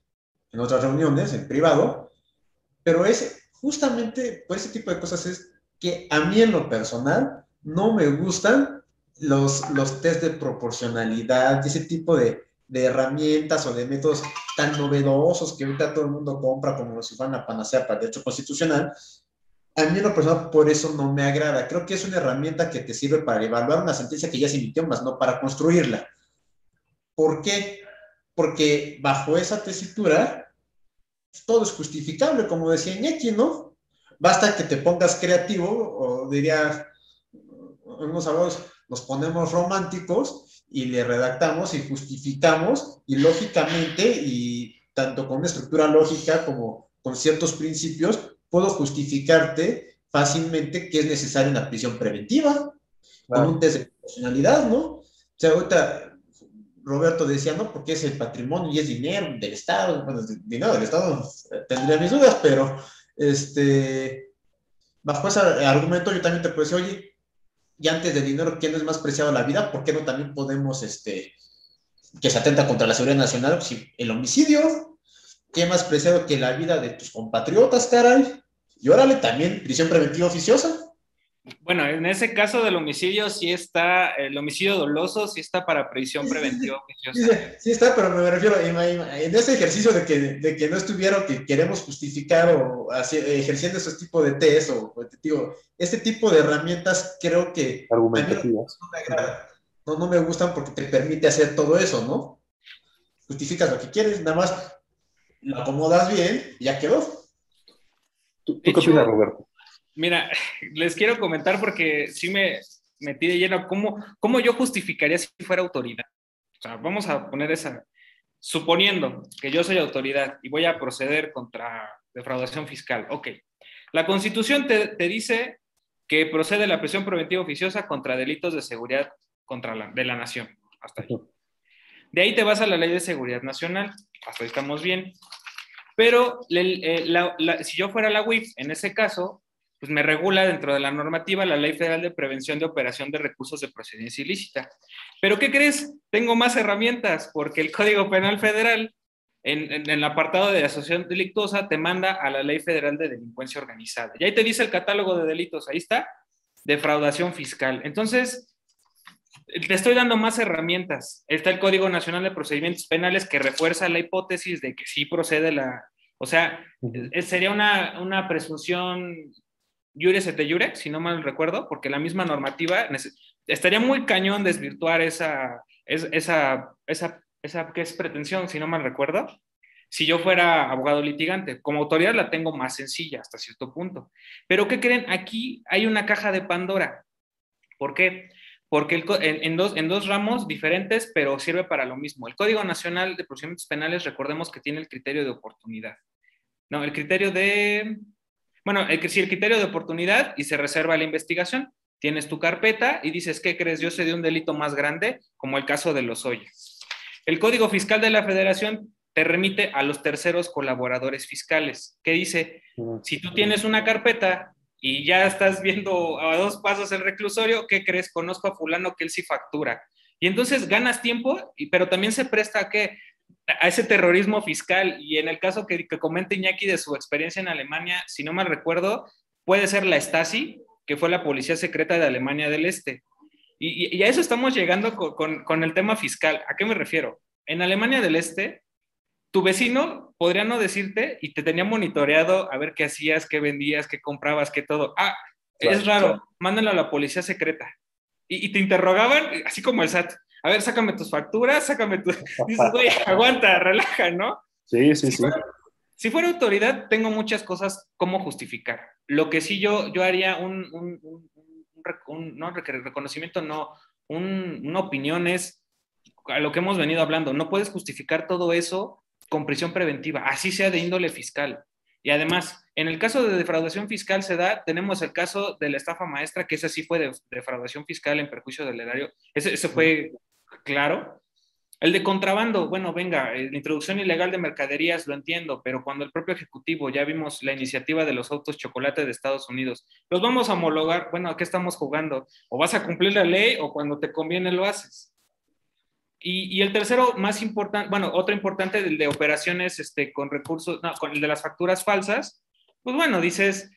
en otras reuniones, en privado, pero es justamente por ese tipo de cosas es que a mí en lo personal no me gustan los, los test de proporcionalidad, ese tipo de, de, herramientas o de métodos tan novedosos que ahorita todo el mundo compra como si fueran a panacea para el derecho constitucional, a mí en lo personal por eso no me agrada. Creo que es una herramienta que te sirve para evaluar una sentencia que ya se emitió, más no para construirla. ¿Por qué? Porque bajo esa tesitura todo es justificable, como decía Iñaki, ¿no? Basta que te pongas creativo, o diría unos abogados, nos ponemos románticos y le redactamos y justificamos y lógicamente y tanto con una estructura lógica como con ciertos principios puedo justificarte fácilmente que es necesaria una prisión preventiva con un test de proporcionalidad, ¿no? O sea, ahorita Roberto decía, no, porque es el patrimonio y es dinero del Estado, bueno, dinero del Estado tendría mis dudas, pero este, bajo ese argumento yo también te puedo decir, oye, y antes de dinero, ¿quién es más preciado la vida? ¿Por qué no también podemos, este, que se atenta contra la seguridad nacional? Si el homicidio, ¿qué más preciado que la vida de tus compatriotas, caray? Y órale, también prisión preventiva oficiosa. Bueno, en ese caso del homicidio sí está, el homicidio doloso sí está para prisión preventiva *laughs* oficiosa. Sí, está, pero me refiero, en ese ejercicio de que, de que no estuvieron, que queremos justificar o ejerciendo ese tipo de test o, digo, este tipo de herramientas creo que Argumentativas. No, me no, me gustan porque te permite hacer todo eso, ¿no? Justificas lo que quieres, nada más lo acomodas bien y ya quedó. ¿Tú, qué opinas, Roberto? Mira, les quiero comentar porque sí me metí de lleno. ¿Cómo, ¿Cómo yo justificaría si fuera autoridad? O sea, vamos a poner esa. Suponiendo que yo soy autoridad y voy a proceder contra defraudación fiscal. Ok. La Constitución te, te dice que procede la prisión preventiva oficiosa contra delitos de seguridad contra la, de la nación. Hasta ahí. De ahí te vas a la ley de seguridad nacional. Hasta ahí estamos bien. Pero eh, si yo fuera la UIF, en ese caso, pues me regula dentro de la normativa la Ley Federal de Prevención de Operación de Recursos de Procedencia Ilícita. Pero ¿qué crees? Tengo más herramientas porque el Código Penal Federal, en, en, el apartado de asociación delictuosa, te manda a la Ley Federal de Delincuencia Organizada. Y ahí te dice el catálogo de delitos, ahí está, defraudación fiscal. Entonces, te estoy dando más herramientas. Está el Código Nacional de Procedimientos Penales que refuerza la hipótesis de que sí procede la... O sea, sería una, una presunción Jure te jure, si no mal recuerdo, porque la misma normativa estaría muy cañón desvirtuar esa, esa, esa, esa, ¿qué es pretensión, si no mal recuerdo? Si yo fuera abogado litigante, como autoridad la tengo más sencilla hasta cierto punto. Pero ¿qué creen? Aquí hay una caja de Pandora. ¿Por qué? Porque en, dos, en dos ramos diferentes, pero sirve para lo mismo. El Código Nacional de Procedimientos Penales, recordemos que tiene el criterio de oportunidad. No, el criterio de... Bueno, el, sí, el criterio de oportunidad y se reserva la investigación. Tienes tu carpeta y dices, ¿qué crees? Yo sé de un delito más grande, como el caso de los Ollas. El Código Fiscal de la Federación te remite a los terceros colaboradores fiscales, que dice, si tú tienes una carpeta y ya estás viendo a dos pasos el reclusorio, ¿qué crees? Conozco a fulano que él sí factura. Y entonces ganas tiempo, pero también se presta a que a ese terrorismo fiscal. Y en el caso que, que comenta Iñaki de su experiencia en Alemania, si no mal recuerdo, puede ser la Stasi, que fue la policía secreta de Alemania del Este. Y, a eso estamos llegando con, con, el tema fiscal. ¿A qué me refiero? En Alemania del Este, tu vecino podría no decirte y te tenía monitoreado a ver qué hacías, qué vendías, qué comprabas, qué todo. Ah, es raro, mándalo a la policía secreta. Y, te interrogaban, así como el SAT. A ver, sácame tus facturas, sácame tus... *laughs* Dices, güey, aguanta, relaja, ¿no? Sí, sí, sí. si fuera autoridad, tengo muchas cosas como justificar. Lo que sí yo, yo haría un, un, un, no reconocimiento, no, una opinión es a lo que hemos venido hablando. No puedes justificar todo eso con prisión preventiva, así sea de índole fiscal. Y además, en el caso de defraudación fiscal se da, tenemos el caso de la estafa maestra, que ese sí fue de defraudación fiscal en perjuicio del erario. Ese, ese fue claro. El de contrabando, bueno, venga, eh, la introducción ilegal de mercaderías lo entiendo, pero cuando el propio Ejecutivo, ya vimos la iniciativa de los autos chocolate de Estados Unidos, los vamos a homologar, bueno, ¿a qué estamos jugando? O vas a cumplir la ley o cuando te conviene lo haces. Y, el tercero, más importante, bueno, otro importante, el de operaciones este, con recursos, no, con el de las facturas falsas, pues bueno, dices,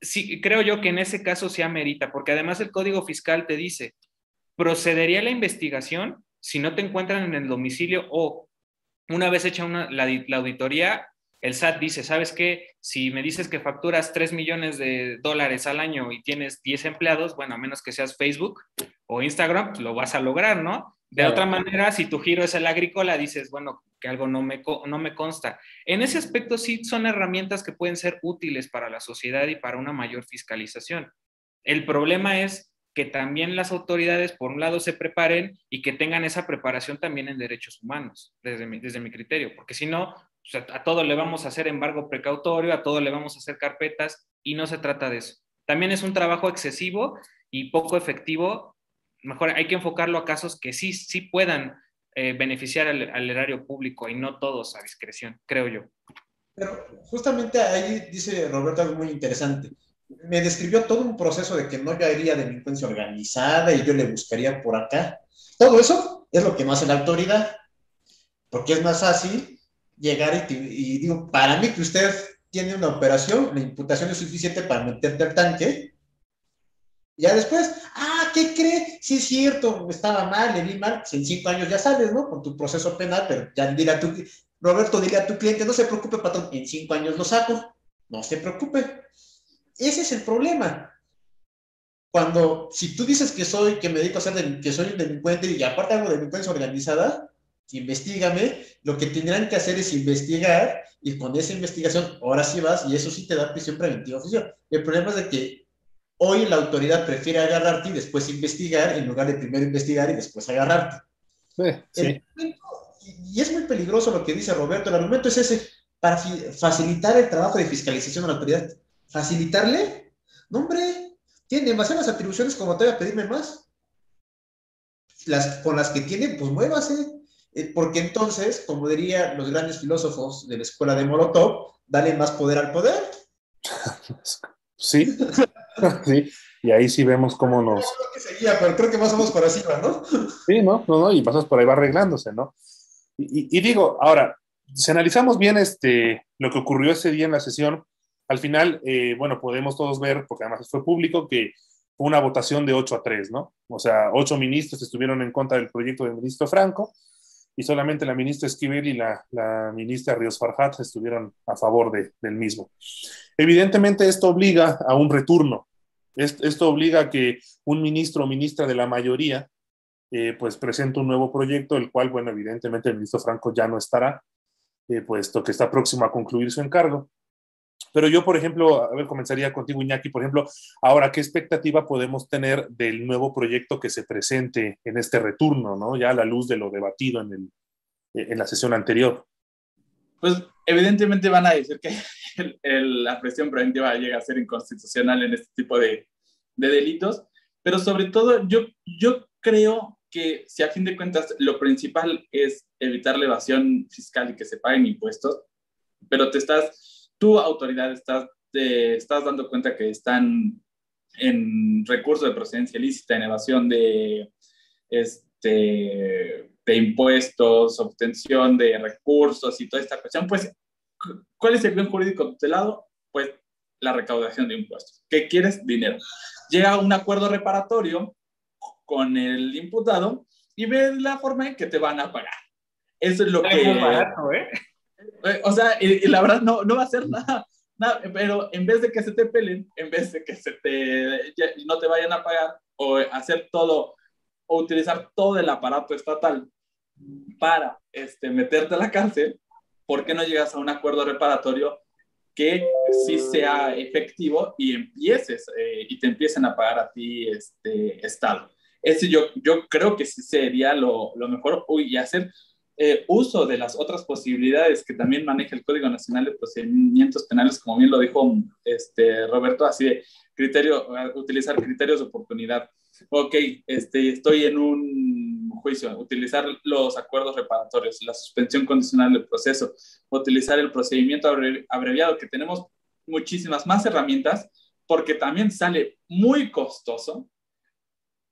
sí, creo yo que en ese caso se amerita, porque además el Código Fiscal te dice, procedería la investigación si no te encuentran en el domicilio o una vez hecha una, la, la, auditoría, el SAT dice, ¿sabes qué? Si me dices que facturas 3 millones de dólares al año y tienes 10 empleados, bueno, a menos que seas Facebook o Instagram, pues lo vas a lograr, ¿no? De otra manera, si tu giro es el agrícola, dices, bueno, que algo no me, no me consta. En ese aspecto sí son herramientas que pueden ser útiles para la sociedad y para una mayor fiscalización. El problema es que también las autoridades, por un lado, se preparen y que tengan esa preparación también en derechos humanos, desde mi, desde mi criterio, porque si no, a todo le vamos a hacer embargo precautorio, a todo le vamos a hacer carpetas y no se trata de eso. También es un trabajo excesivo y poco efectivo mejor hay que enfocarlo a casos que sí, sí puedan eh, beneficiar al, erario público y no todos a discreción, creo yo. Pero justamente ahí dice Roberto algo muy interesante. Me describió todo un proceso de que no yo haría delincuencia organizada y yo le buscaría por acá. Todo eso es lo que no hace la autoridad, porque es más fácil llegar y, y digo, para mí que usted tiene una operación, la imputación es suficiente para meterte al tanque, ya después, ah, ¿qué cree? Sí es cierto, estaba mal, le vi mal. En cinco años ya sales, ¿no? Con tu proceso penal, pero ya dile a tu, Roberto, dile a tu cliente, no se preocupe, patrón, en cinco años lo saco. No se preocupe. Ese es el problema. Cuando, si tú dices que soy, que me dedico a ser, que soy un delincuente y aparte hago delincuencia organizada, investigame, lo que tendrán que hacer es investigar y con esa investigación, ahora sí vas y eso sí te da prisión preventiva oficial. El problema es de que Hoy la autoridad prefiere agarrarte y después investigar en lugar de primero investigar y después agarrarte. y es muy peligroso lo que dice Roberto. El argumento es ese, para facilitar el trabajo de fiscalización a la autoridad. ¿Facilitarle? No, hombre, tiene demasiadas atribuciones como te voy a pedirme más. Las, con las que tiene, pues muévase. Eh, porque entonces, como dirían los grandes filósofos de la escuela de Molotov, dale más poder al poder. *laughs* Sí, *laughs* *laughs* sí, y ahí sí vemos cómo nos... Creo que seguía, pero creo que más o menos por así va, ¿no? Sí, ¿no? No, no, y pasas por ahí va arreglándose, ¿no? Y, digo, ahora, si analizamos bien este, lo que ocurrió ese día en la sesión, al final, eh, bueno, podemos todos ver, porque además fue público, que fue una votación de 8 a 3, ¿no? O sea, ocho ministros estuvieron en contra del proyecto del ministro Franco y solamente la ministra Esquivel y la, ministra Ríos Farhat estuvieron a favor de, del mismo. Evidentemente esto obliga a un retorno, esto obliga a que un ministro o ministra de la mayoría eh, pues presente un nuevo proyecto, el cual, bueno, evidentemente el ministro Franco ya no estará, eh, puesto que está próximo a concluir su encargo. Pero yo, por ejemplo, a ver, comenzaría contigo, Iñaki, por ejemplo, ahora, ¿qué expectativa podemos tener del nuevo proyecto que se presente en este retorno, ¿no? Ya a la luz de lo debatido en, el, en la sesión anterior. Pues evidentemente van a decir que *laughs* la presión preventiva llega a ser inconstitucional en este tipo de, de delitos, pero sobre todo yo, yo creo que si a fin de cuentas lo principal es evitar la evasión fiscal y que se paguen impuestos, pero te estás tu autoridad estás, te estás dando cuenta que están en recurso de procedencia ilícita, en evasión de, este, de impuestos, obtención de recursos y toda esta cuestión, pues, ¿cuál es el bien jurídico tutelado? Pues la recaudación de impuestos. ¿Qué quieres? Dinero. Llega a un acuerdo reparatorio con el imputado y ve la forma en que te van a pagar. Eso es lo que... ¿eh? Eh, o sea, y, la verdad no, no va a ser nada, nada, pero en vez de que se te pelen, en vez de que se te, no te vayan a pagar o hacer todo, o utilizar todo el aparato estatal para este, meterte a la cárcel, ¿por qué no llegas a un acuerdo reparatorio que sí sea efectivo y empieces eh, y te empiecen a pagar a ti este Estado? Ese yo, yo creo que sí sería lo, lo mejor. Uy, y hacer eh, uso de las otras posibilidades que también maneja el Código Nacional de Procedimientos Penales, como bien lo dijo este, Roberto, así de criterio, utilizar criterios de oportunidad. Ok, este, estoy en un juicio, utilizar los acuerdos reparatorios, la suspensión condicional del proceso, utilizar el procedimiento abreviado, que tenemos muchísimas más herramientas, porque también sale muy costoso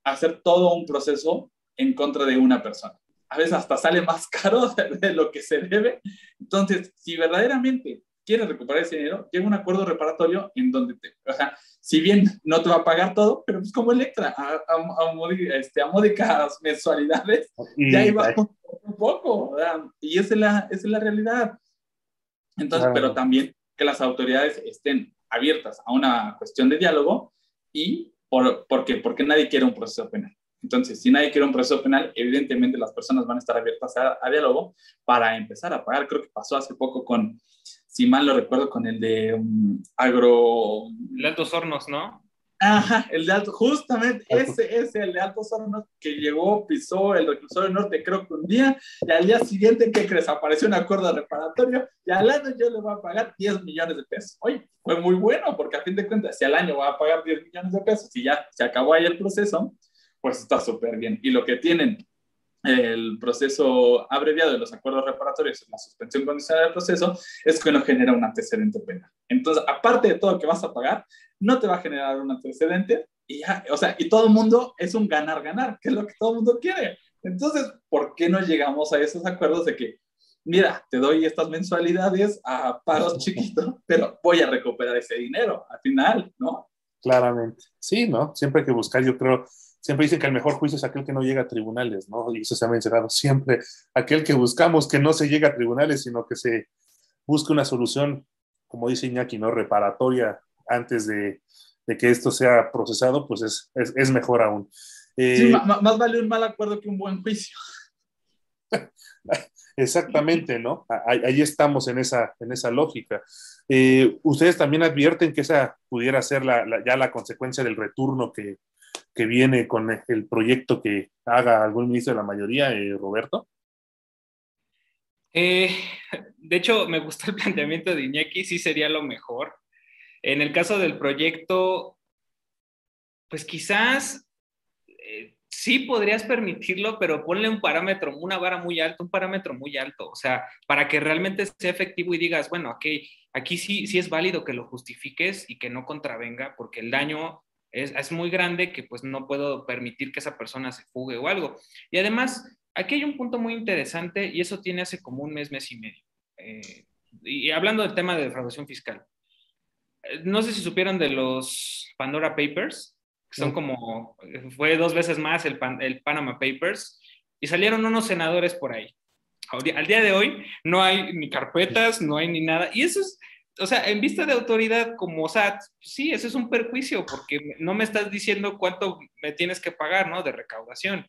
hacer todo un proceso en contra de una persona a veces hasta sale más *laughs* caro de, lo que se debe. Entonces, si verdaderamente quieres recuperar ese dinero, llega un acuerdo reparatorio en donde, te, o sea, si bien no te va a pagar todo, pero pues como Electra, a, a, este, módicas *laughs* mensualidades, ya iba *laughs* un poco, y esa es, la, esa es la realidad. Entonces, pero también que las autoridades estén abiertas a una cuestión de diálogo y por, ¿por qué? Porque nadie quiere un proceso penal. Entonces, si nadie quiere un proceso penal, evidentemente las personas van a estar abiertas a, diálogo para empezar a pagar. Creo que pasó hace poco con, si mal lo recuerdo, con el de um, agro... El de Altos Hornos, ¿no? Ajá, el de Alto, justamente ese es el de Altos Hornos que llegó, pisó el reclusorio norte, creo que un día, y al día siguiente, ¿qué crees? Apareció un acuerdo reparatorio y al año yo le voy a pagar 10 millones de pesos. Oye, fue muy bueno, porque a fin de cuentas, si al año va a pagar 10 millones de pesos y ya se acabó ahí el proceso, pues está súper bien. Y lo que tienen el proceso abreviado de los acuerdos reparatorios, la suspensión condicional del proceso, es que no genera un antecedente penal. Entonces, aparte de todo lo que vas a pagar, no te va a generar un antecedente y ya, o sea, y todo el mundo es un ganar-ganar, que es lo que todo el mundo quiere. Entonces, ¿por qué no llegamos a esos acuerdos de que, mira, te doy estas mensualidades a pagos *laughs* chiquitos, pero voy a recuperar ese dinero al final, ¿no? Claramente. Sí, ¿no? Siempre hay que buscar, yo creo, siempre dicen que el mejor juicio es aquel que no llega a tribunales, ¿no? Y eso se ha mencionado siempre, aquel que buscamos que no se llegue a tribunales, sino que se busque una solución, como dice Iñaki, ¿no? Reparatoria antes de, que esto sea procesado, pues es, es, mejor aún. sí, eh, más vale un mal acuerdo que un buen juicio. *laughs* Exactamente, ¿no? Ahí, estamos en esa, en esa lógica. Eh, ¿Ustedes también advierten que esa pudiera ser la, ya la consecuencia del retorno que, que viene con el proyecto que haga algún ministro de la mayoría, eh, Roberto? Eh, de hecho, me gustó el planteamiento de Iñaki, sí sería lo mejor. En el caso del proyecto, pues quizás eh, sí podrías permitirlo, pero ponle un parámetro, una vara muy alta, un parámetro muy alto, o sea, para que realmente sea efectivo y digas, bueno, aquí, aquí sí, sí es válido que lo justifiques y que no contravenga, porque el daño es, muy grande que pues no puedo permitir que esa persona se fugue o algo. Y además, aquí hay un punto muy interesante y eso tiene hace como un mes, mes y medio. Eh, y hablando del tema de defraudación fiscal. Eh, no sé si supieron de los Pandora Papers, que son como, fue dos veces más el, el Panama Papers, y salieron unos senadores por ahí. Al día de hoy no hay ni carpetas, no hay ni nada. Y eso es, o sea, en vista de autoridad como SAT, sí, ese es un perjuicio porque no me estás diciendo cuánto me tienes que pagar, ¿no? De recaudación.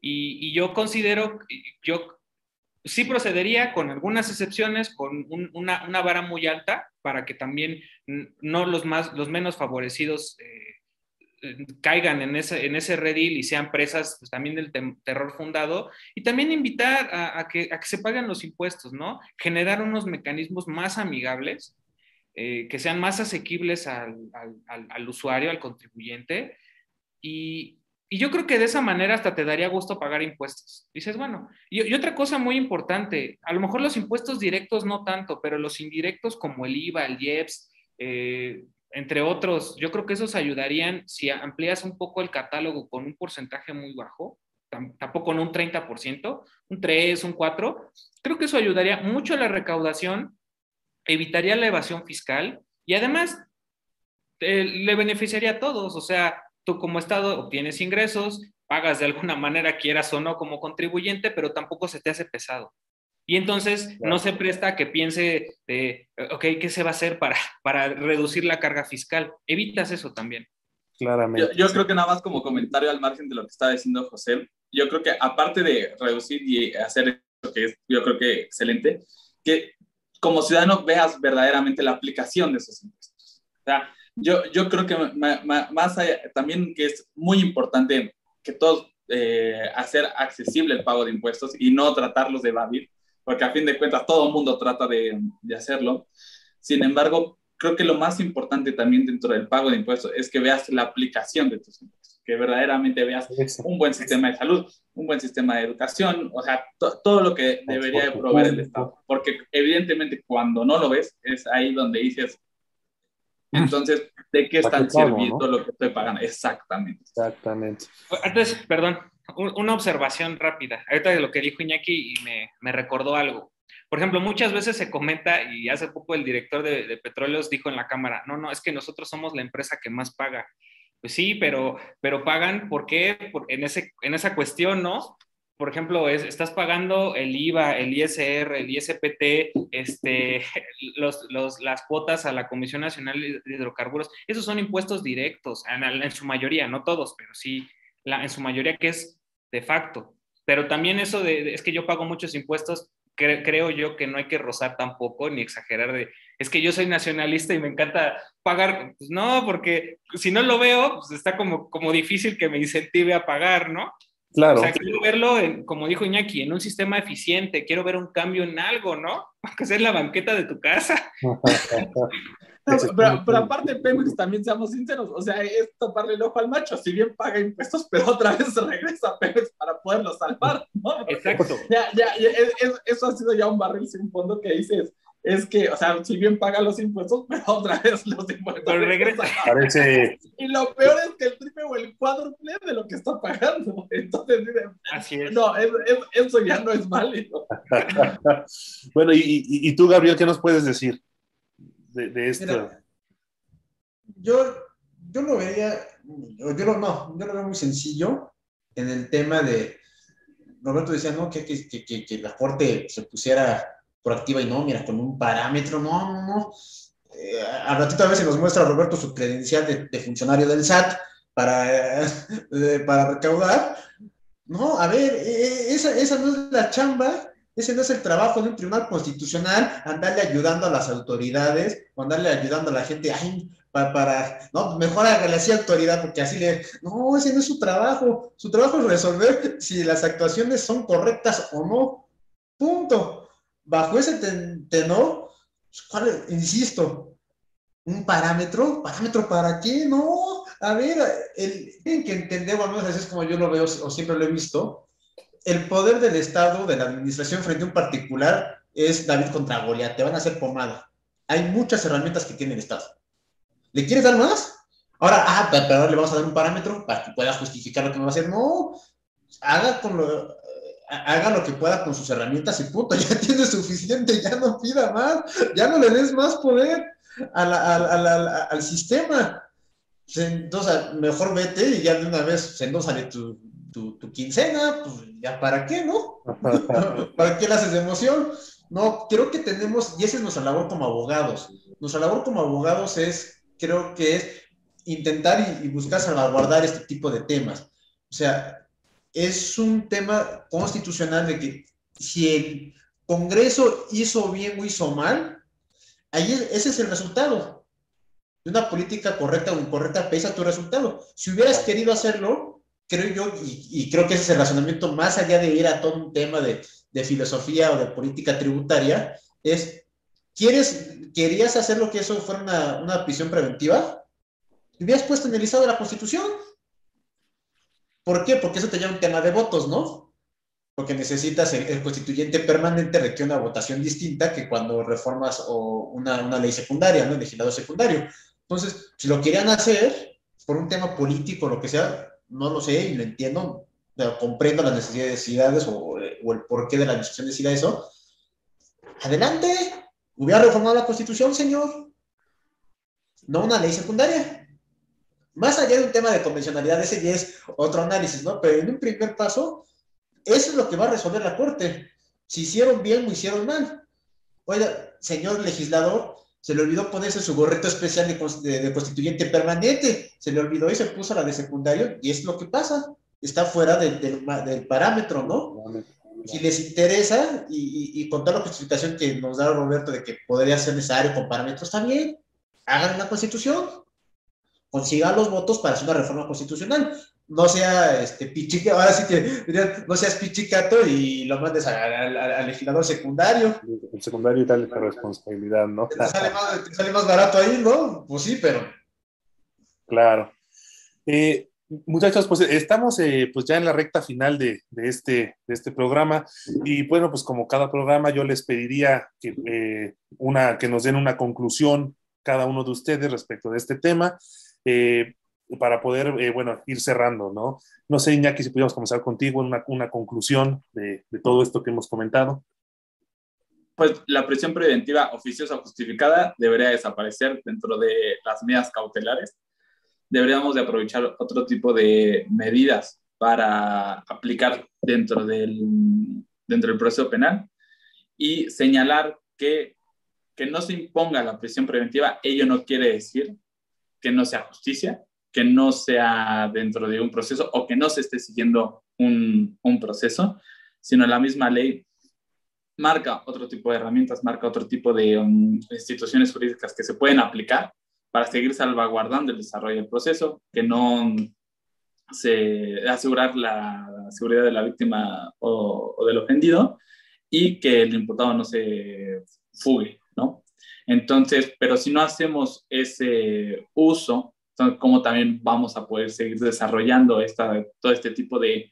Y, yo considero, yo sí procedería con algunas excepciones, con una, una, vara muy alta para que también no los, más, los menos favorecidos eh, caigan en ese, en ese redil y sean presas pues, también del terror fundado. Y también invitar a, que, a, que, se paguen los impuestos, ¿no? Generar unos mecanismos más amigables, eh, que sean más asequibles al, al, al usuario, al contribuyente. Y, y yo creo que de esa manera hasta te daría gusto pagar impuestos. Dices, bueno, y, otra cosa muy importante, a lo mejor los impuestos directos no tanto, pero los indirectos como el IVA, el IEPS, eh, entre otros, yo creo que esos ayudarían si amplías un poco el catálogo con un porcentaje muy bajo, tampoco en un 30%, un 3, un 4, creo que eso ayudaría mucho a la recaudación, evitaría la evasión fiscal y además eh, le beneficiaría a todos, o sea, tú como Estado obtienes ingresos, pagas de alguna manera, quieras o no, como contribuyente, pero tampoco se te hace pesado. Y entonces no se presta a que piense, de, ok, ¿qué se va a hacer para, para reducir la carga fiscal? Evitas eso también. Claramente. Yo, creo que nada más como comentario al margen de lo que estaba diciendo José, yo creo que aparte de reducir y hacer lo que es, yo creo que excelente, que como ciudadano veas verdaderamente la aplicación de esos impuestos. O sea, yo, yo creo que más también que es muy importante que todos eh, hacer accesible el pago de impuestos y no tratarlos de evadir, porque a fin de cuentas todo el mundo trata de, de hacerlo. Sin embargo, creo que lo más importante también dentro del pago de impuestos es que veas la aplicación de tus impuestos, que verdaderamente veas un buen sistema de salud, un buen sistema de educación, o sea, todo lo que debería de proveer el Estado. Porque evidentemente cuando no lo ves, es ahí donde dices, entonces, ¿de qué están sirviendo lo que estoy pagando? Exactamente. Exactamente. Antes, perdón, una observación rápida. Ahorita de lo que dijo Iñaki y me, me, recordó algo. Por ejemplo, muchas veces se comenta, y hace poco el director de, de, Petróleos dijo en la Cámara, no, no, es que nosotros somos la empresa que más paga. Pues sí, pero, pero pagan, ¿por qué? Por, en, ese, en esa cuestión, ¿no? por ejemplo, es, estás pagando el IVA, el ISR, el ISPT, este, *laughs* los, los, las cuotas a la Comisión Nacional de Hidrocarburos. Esos son impuestos directos, en, su mayoría, no todos, pero sí, la, en su mayoría que es de facto. Pero también eso de, es que yo pago muchos impuestos, creo yo que no hay que rozar tampoco ni exagerar de, es que yo soy nacionalista y me encanta pagar. Pues no, porque si no lo veo, pues está como, como difícil que me incentive a pagar, ¿no? Claro. O sea, quiero verlo, como dijo Iñaki, en un sistema eficiente, quiero ver un cambio en algo, ¿no? *laughs* Que sea la banqueta de tu casa. *laughs* pero, aparte, Pemex, también seamos sinceros, o sea, es toparle el ojo al macho, si bien paga impuestos, *laughs* pero otra vez regresa a Pemex para poderlo salvar, ¿no? *laughs* Exacto. Ya, ya, eso ha sido ya un barril sin fondo que dices, es que, o sea, si bien paga los impuestos, *laughs* pero otra vez los impuestos. Pero regresa. Parece... Y lo peor es que el triple o el cuádruple de lo que está pagando. Entonces, Así es. no, eso ya no es válido. bueno, y, y, tú, Gabriel, ¿qué nos puedes decir de, de esto? yo, yo lo veía, yo lo, no, yo lo veo muy sencillo en el tema de, Roberto decía, ¿no? Que, que, que, la Corte se pusiera proactiva y no, mira, con un parámetro, no, no, no. Eh, al ratito a veces nos muestra Roberto su credencial de, funcionario del SAT para, *laughs* para recaudar. No, a ver, e, e, esa, esa no es la chamba, ese no es el trabajo de un tribunal constitucional, andarle ayudando a las autoridades, o andarle ayudando a la gente, ay, para, para, no, mejor hágale así autoridad, porque así le, no, ese no es su trabajo, su trabajo es resolver si las actuaciones son correctas o no, punto. Bajo ese tenor, ¿cuál, insisto, un parámetro, parámetro para qué, no, a ver, tienen que entender, bueno, así es como yo lo veo o siempre lo he visto, el poder del Estado, de la administración frente a un particular es David contra Goliat, te van a hacer pomada. Hay muchas herramientas que tiene el Estado. ¿Le quieres dar más? Ahora, ah, pero ahora le vamos a dar un parámetro para que pueda justificar lo que me va a hacer. No, haga con lo, haga lo que pueda con sus herramientas y punto, *laughs* ya tiene suficiente, ya no pida más, ya no le des más poder al sistema. Entonces, mejor vete y ya de una vez, se no sale tu, tu, quincena, pues ya para qué, ¿no? *laughs* ¿Para qué le haces de emoción? No, creo que tenemos, y esa es nuestra labor como abogados. Nuestra labor como abogados es, creo que es intentar y buscar salvaguardar este tipo de temas. O sea, es un tema constitucional de que si el Congreso hizo bien o hizo mal, ahí ese es el resultado. De una política correcta o incorrecta pesa tu resultado. Si hubieras querido hacerlo, creo yo, y, creo que ese es el razonamiento más allá de ir a todo un tema de, filosofía o de política tributaria, es, ¿quieres, ¿querías hacer lo que eso fuera una, una prisión preventiva? Hubieras puesto en el listado de la Constitución. ¿Por qué? Porque eso te lleva un tema de votos, ¿no? Porque necesitas el, constituyente permanente requiere una votación distinta que cuando reformas o una, una ley secundaria, ¿no? El legislador secundario. Entonces, si lo querían hacer por un tema político, lo que sea, no lo sé y lo entiendo, comprendo las necesidades o, o el porqué de la administración decida eso. Adelante, hubiera reformado la constitución, señor. No una ley secundaria. Más allá de un tema de convencionalidad, ese ya es otro análisis, ¿no? Pero en un primer paso, eso es lo que va a resolver la Corte. Si hicieron bien o hicieron mal. Oiga, señor legislador, se le olvidó ponerse su gorrito especial de, constituyente permanente. Se le olvidó y se puso la de secundario, y es lo que pasa. Está fuera del, del, parámetro, ¿no? Si les interesa, y, y, con toda la justificación que nos da Roberto de que podría ser necesario con parámetros, también hagan una constitución consiga los votos para hacer una reforma constitucional. No sea este pichica, ahora sí que no seas pichicato y lo mandes al legislador secundario. El secundario y tal la responsabilidad, ¿no? Te sale, más, barato ahí, ¿no? Pues sí, pero. Claro. Eh, muchachos, pues estamos eh, pues ya en la recta final de, de, este, de este programa y bueno, pues como cada programa yo les pediría que, eh, una, que nos den una conclusión cada uno de ustedes respecto de este tema eh, para poder, eh, bueno, ir cerrando, ¿no? No sé, Iñaki, si pudiéramos comenzar contigo en una, una conclusión de, de, todo esto que hemos comentado. Pues la prisión preventiva oficiosa justificada debería desaparecer dentro de las medidas cautelares. Deberíamos de aprovechar otro tipo de medidas para aplicar dentro del, dentro del proceso penal y señalar que, que no se imponga la prisión preventiva, ello no quiere decir que no sea justicia, que no sea dentro de un proceso o que no se esté siguiendo un, un proceso, sino la misma ley marca otro tipo de herramientas, marca otro tipo de um, instituciones jurídicas que se pueden aplicar para seguir salvaguardando el desarrollo del proceso, que no se asegurar la seguridad de la víctima o, o del ofendido y que el imputado no se fugue, ¿no? Entonces, pero si no hacemos ese uso, ¿cómo también vamos a poder seguir desarrollando esta, todo este tipo de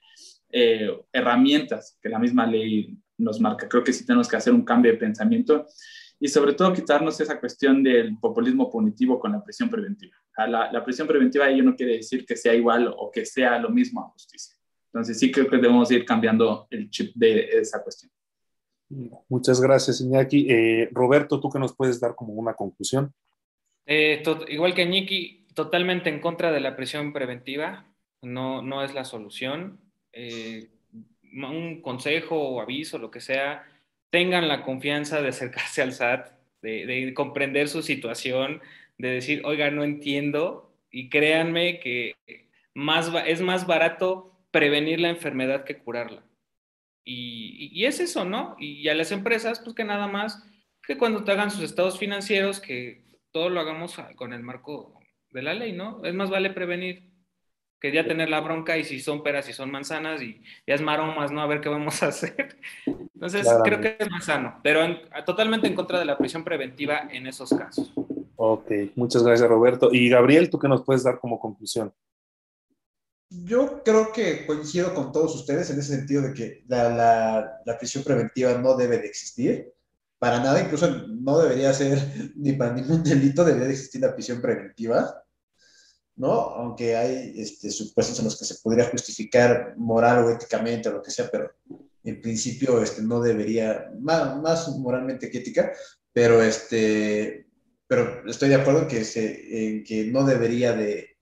eh, herramientas que la misma ley nos marca? Creo que sí tenemos que hacer un cambio de pensamiento y sobre todo quitarnos esa cuestión del populismo punitivo con la prisión preventiva. La, la prisión preventiva ello no quiere decir que sea igual o que sea lo mismo a justicia. Entonces sí creo que debemos ir cambiando el chip de esa cuestión. Muchas gracias, Iñaki. Eh, Roberto, ¿tú qué nos puedes dar como una conclusión? Eh, igual que Iñaki, totalmente en contra de la prisión preventiva. No, no es la solución. Eh, un consejo o aviso, lo que sea, tengan la confianza de acercarse al SAT, de, de comprender su situación, de decir, oiga, no entiendo, y créanme que más, es más barato prevenir la enfermedad que curarla. Y, es eso, ¿no? Y a las empresas, pues que nada más que cuando te hagan sus estados financieros, que todo lo hagamos con el marco de la ley, ¿no? Es más vale prevenir que ya tener la bronca y si son peras y son manzanas y ya es maromas, ¿no? A ver qué vamos a *laughs* hacer. Entonces, creo que es más sano, pero totalmente en contra de la prisión preventiva en esos casos. Ok, muchas gracias, Roberto. Y Gabriel, ¿tú qué nos puedes dar como conclusión? Yo creo que coincido con todos ustedes en ese sentido de que la, la, prisión preventiva no debe de existir. Para nada, incluso no debería ser *laughs* ni para ningún delito, debería de existir la prisión preventiva, ¿no? Aunque hay este, supuestos en los que se podría justificar moral o éticamente o lo que sea, pero en principio este, no debería, más, más moralmente que ética, pero, este, pero estoy de acuerdo que, se, en que no debería de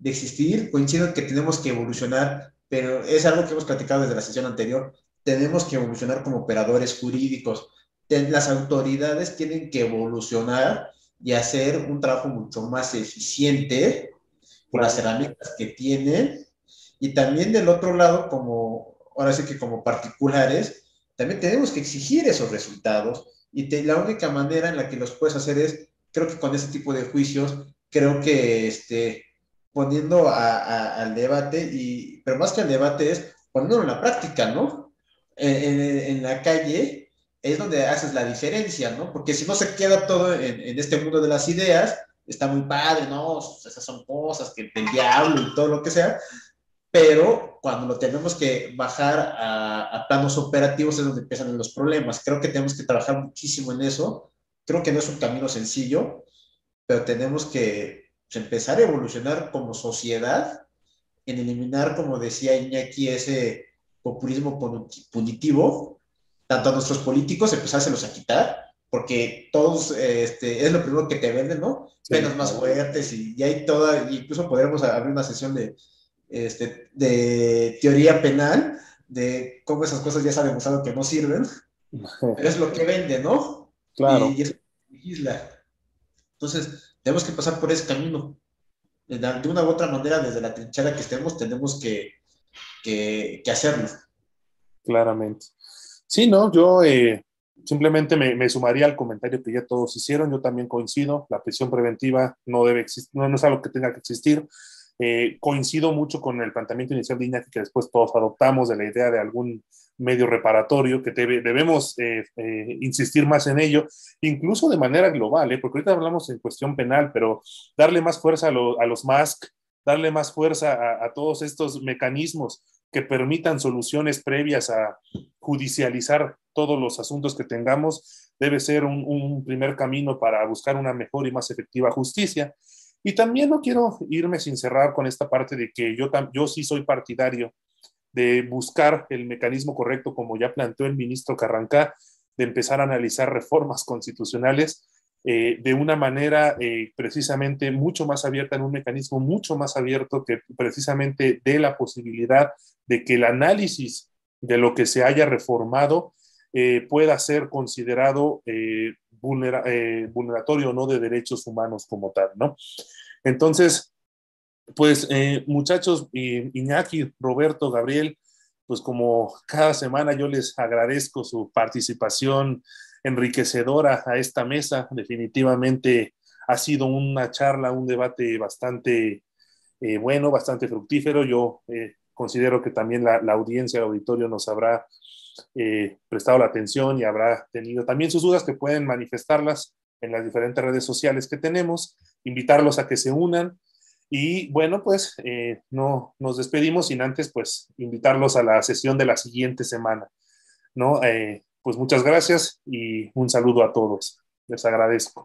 de existir, coincido en que tenemos que evolucionar, pero es algo que hemos platicado desde la sesión anterior, tenemos que evolucionar como operadores jurídicos. Las autoridades tienen que evolucionar y hacer un trabajo mucho más eficiente con las herramientas que tienen. Y también del otro lado, como, ahora sí que como particulares, también tenemos que exigir esos resultados y la única manera en la que los puedes hacer es, creo que con ese tipo de juicios, creo que este, poniendo al debate, y, pero más que al debate es poniéndolo en la práctica, ¿no? En, la calle es donde haces la diferencia, ¿no? Porque si no se queda todo en, en este mundo de las ideas, está muy padre, ¿no? Esas son cosas que del diablo y todo lo que sea, pero cuando lo tenemos que bajar a, planos operativos es donde empiezan los problemas. Creo que tenemos que trabajar muchísimo en eso. Creo que no es un camino sencillo, pero tenemos que pues, empezar a evolucionar como sociedad en eliminar, como decía Iñaki, ese populismo punitivo, tanto a nuestros políticos, empezárselos a quitar, porque todos, este, es lo primero que te venden, ¿no? Penas más fuertes y, y hay toda, incluso podríamos abrir una sesión de, este, de teoría penal, de cómo esas cosas ya se ha demostrado que no sirven, pero *laughs* es lo que vende, ¿no? Claro. Y, es isla. Entonces, tenemos que pasar por ese camino. De una u otra manera, desde la trinchera que estemos, tenemos que, que, hacerlo. Claramente. Sí, no, yo eh, simplemente me, sumaría al comentario que ya todos hicieron. Yo también coincido, la prisión preventiva no debe existir, no, no es algo que tenga que existir. Eh, coincido mucho con el planteamiento inicial de Iñaki que después todos adoptamos de la idea de algún medio reparatorio, que debemos eh, eh, insistir más en ello, incluso de manera global, porque ahorita hablamos en cuestión penal, pero darle más fuerza a, los MASC, darle más fuerza a, todos estos mecanismos que permitan soluciones previas a judicializar todos los asuntos que tengamos, debe ser un, primer camino para buscar una mejor y más efectiva justicia. Y también no quiero irme sin cerrar con esta parte de que yo, yo sí soy partidario de buscar el mecanismo correcto, como ya planteó el ministro Carrancá, de empezar a analizar reformas constitucionales eh, de una manera eh, precisamente mucho más abierta, en un mecanismo mucho más abierto que precisamente dé la posibilidad de que el análisis de lo que se haya reformado eh, pueda ser considerado vulneratorio no de derechos humanos como tal, ¿no? Entonces, pues muchachos, Iñaki, Roberto, Gabriel, pues como cada semana yo les agradezco su participación enriquecedora a esta mesa. Definitivamente ha sido una charla, un debate bastante eh, bueno, bastante fructífero. Yo considero que también la, audiencia, el auditorio nos habrá eh, prestado la atención y habrá tenido también sus dudas que pueden manifestarlas en las diferentes redes sociales que tenemos, invitarlos a que se unan y bueno, pues eh, no nos despedimos sin antes pues invitarlos a la sesión de la siguiente semana, ¿no? Eh, pues muchas gracias y un saludo a todos. Les agradezco.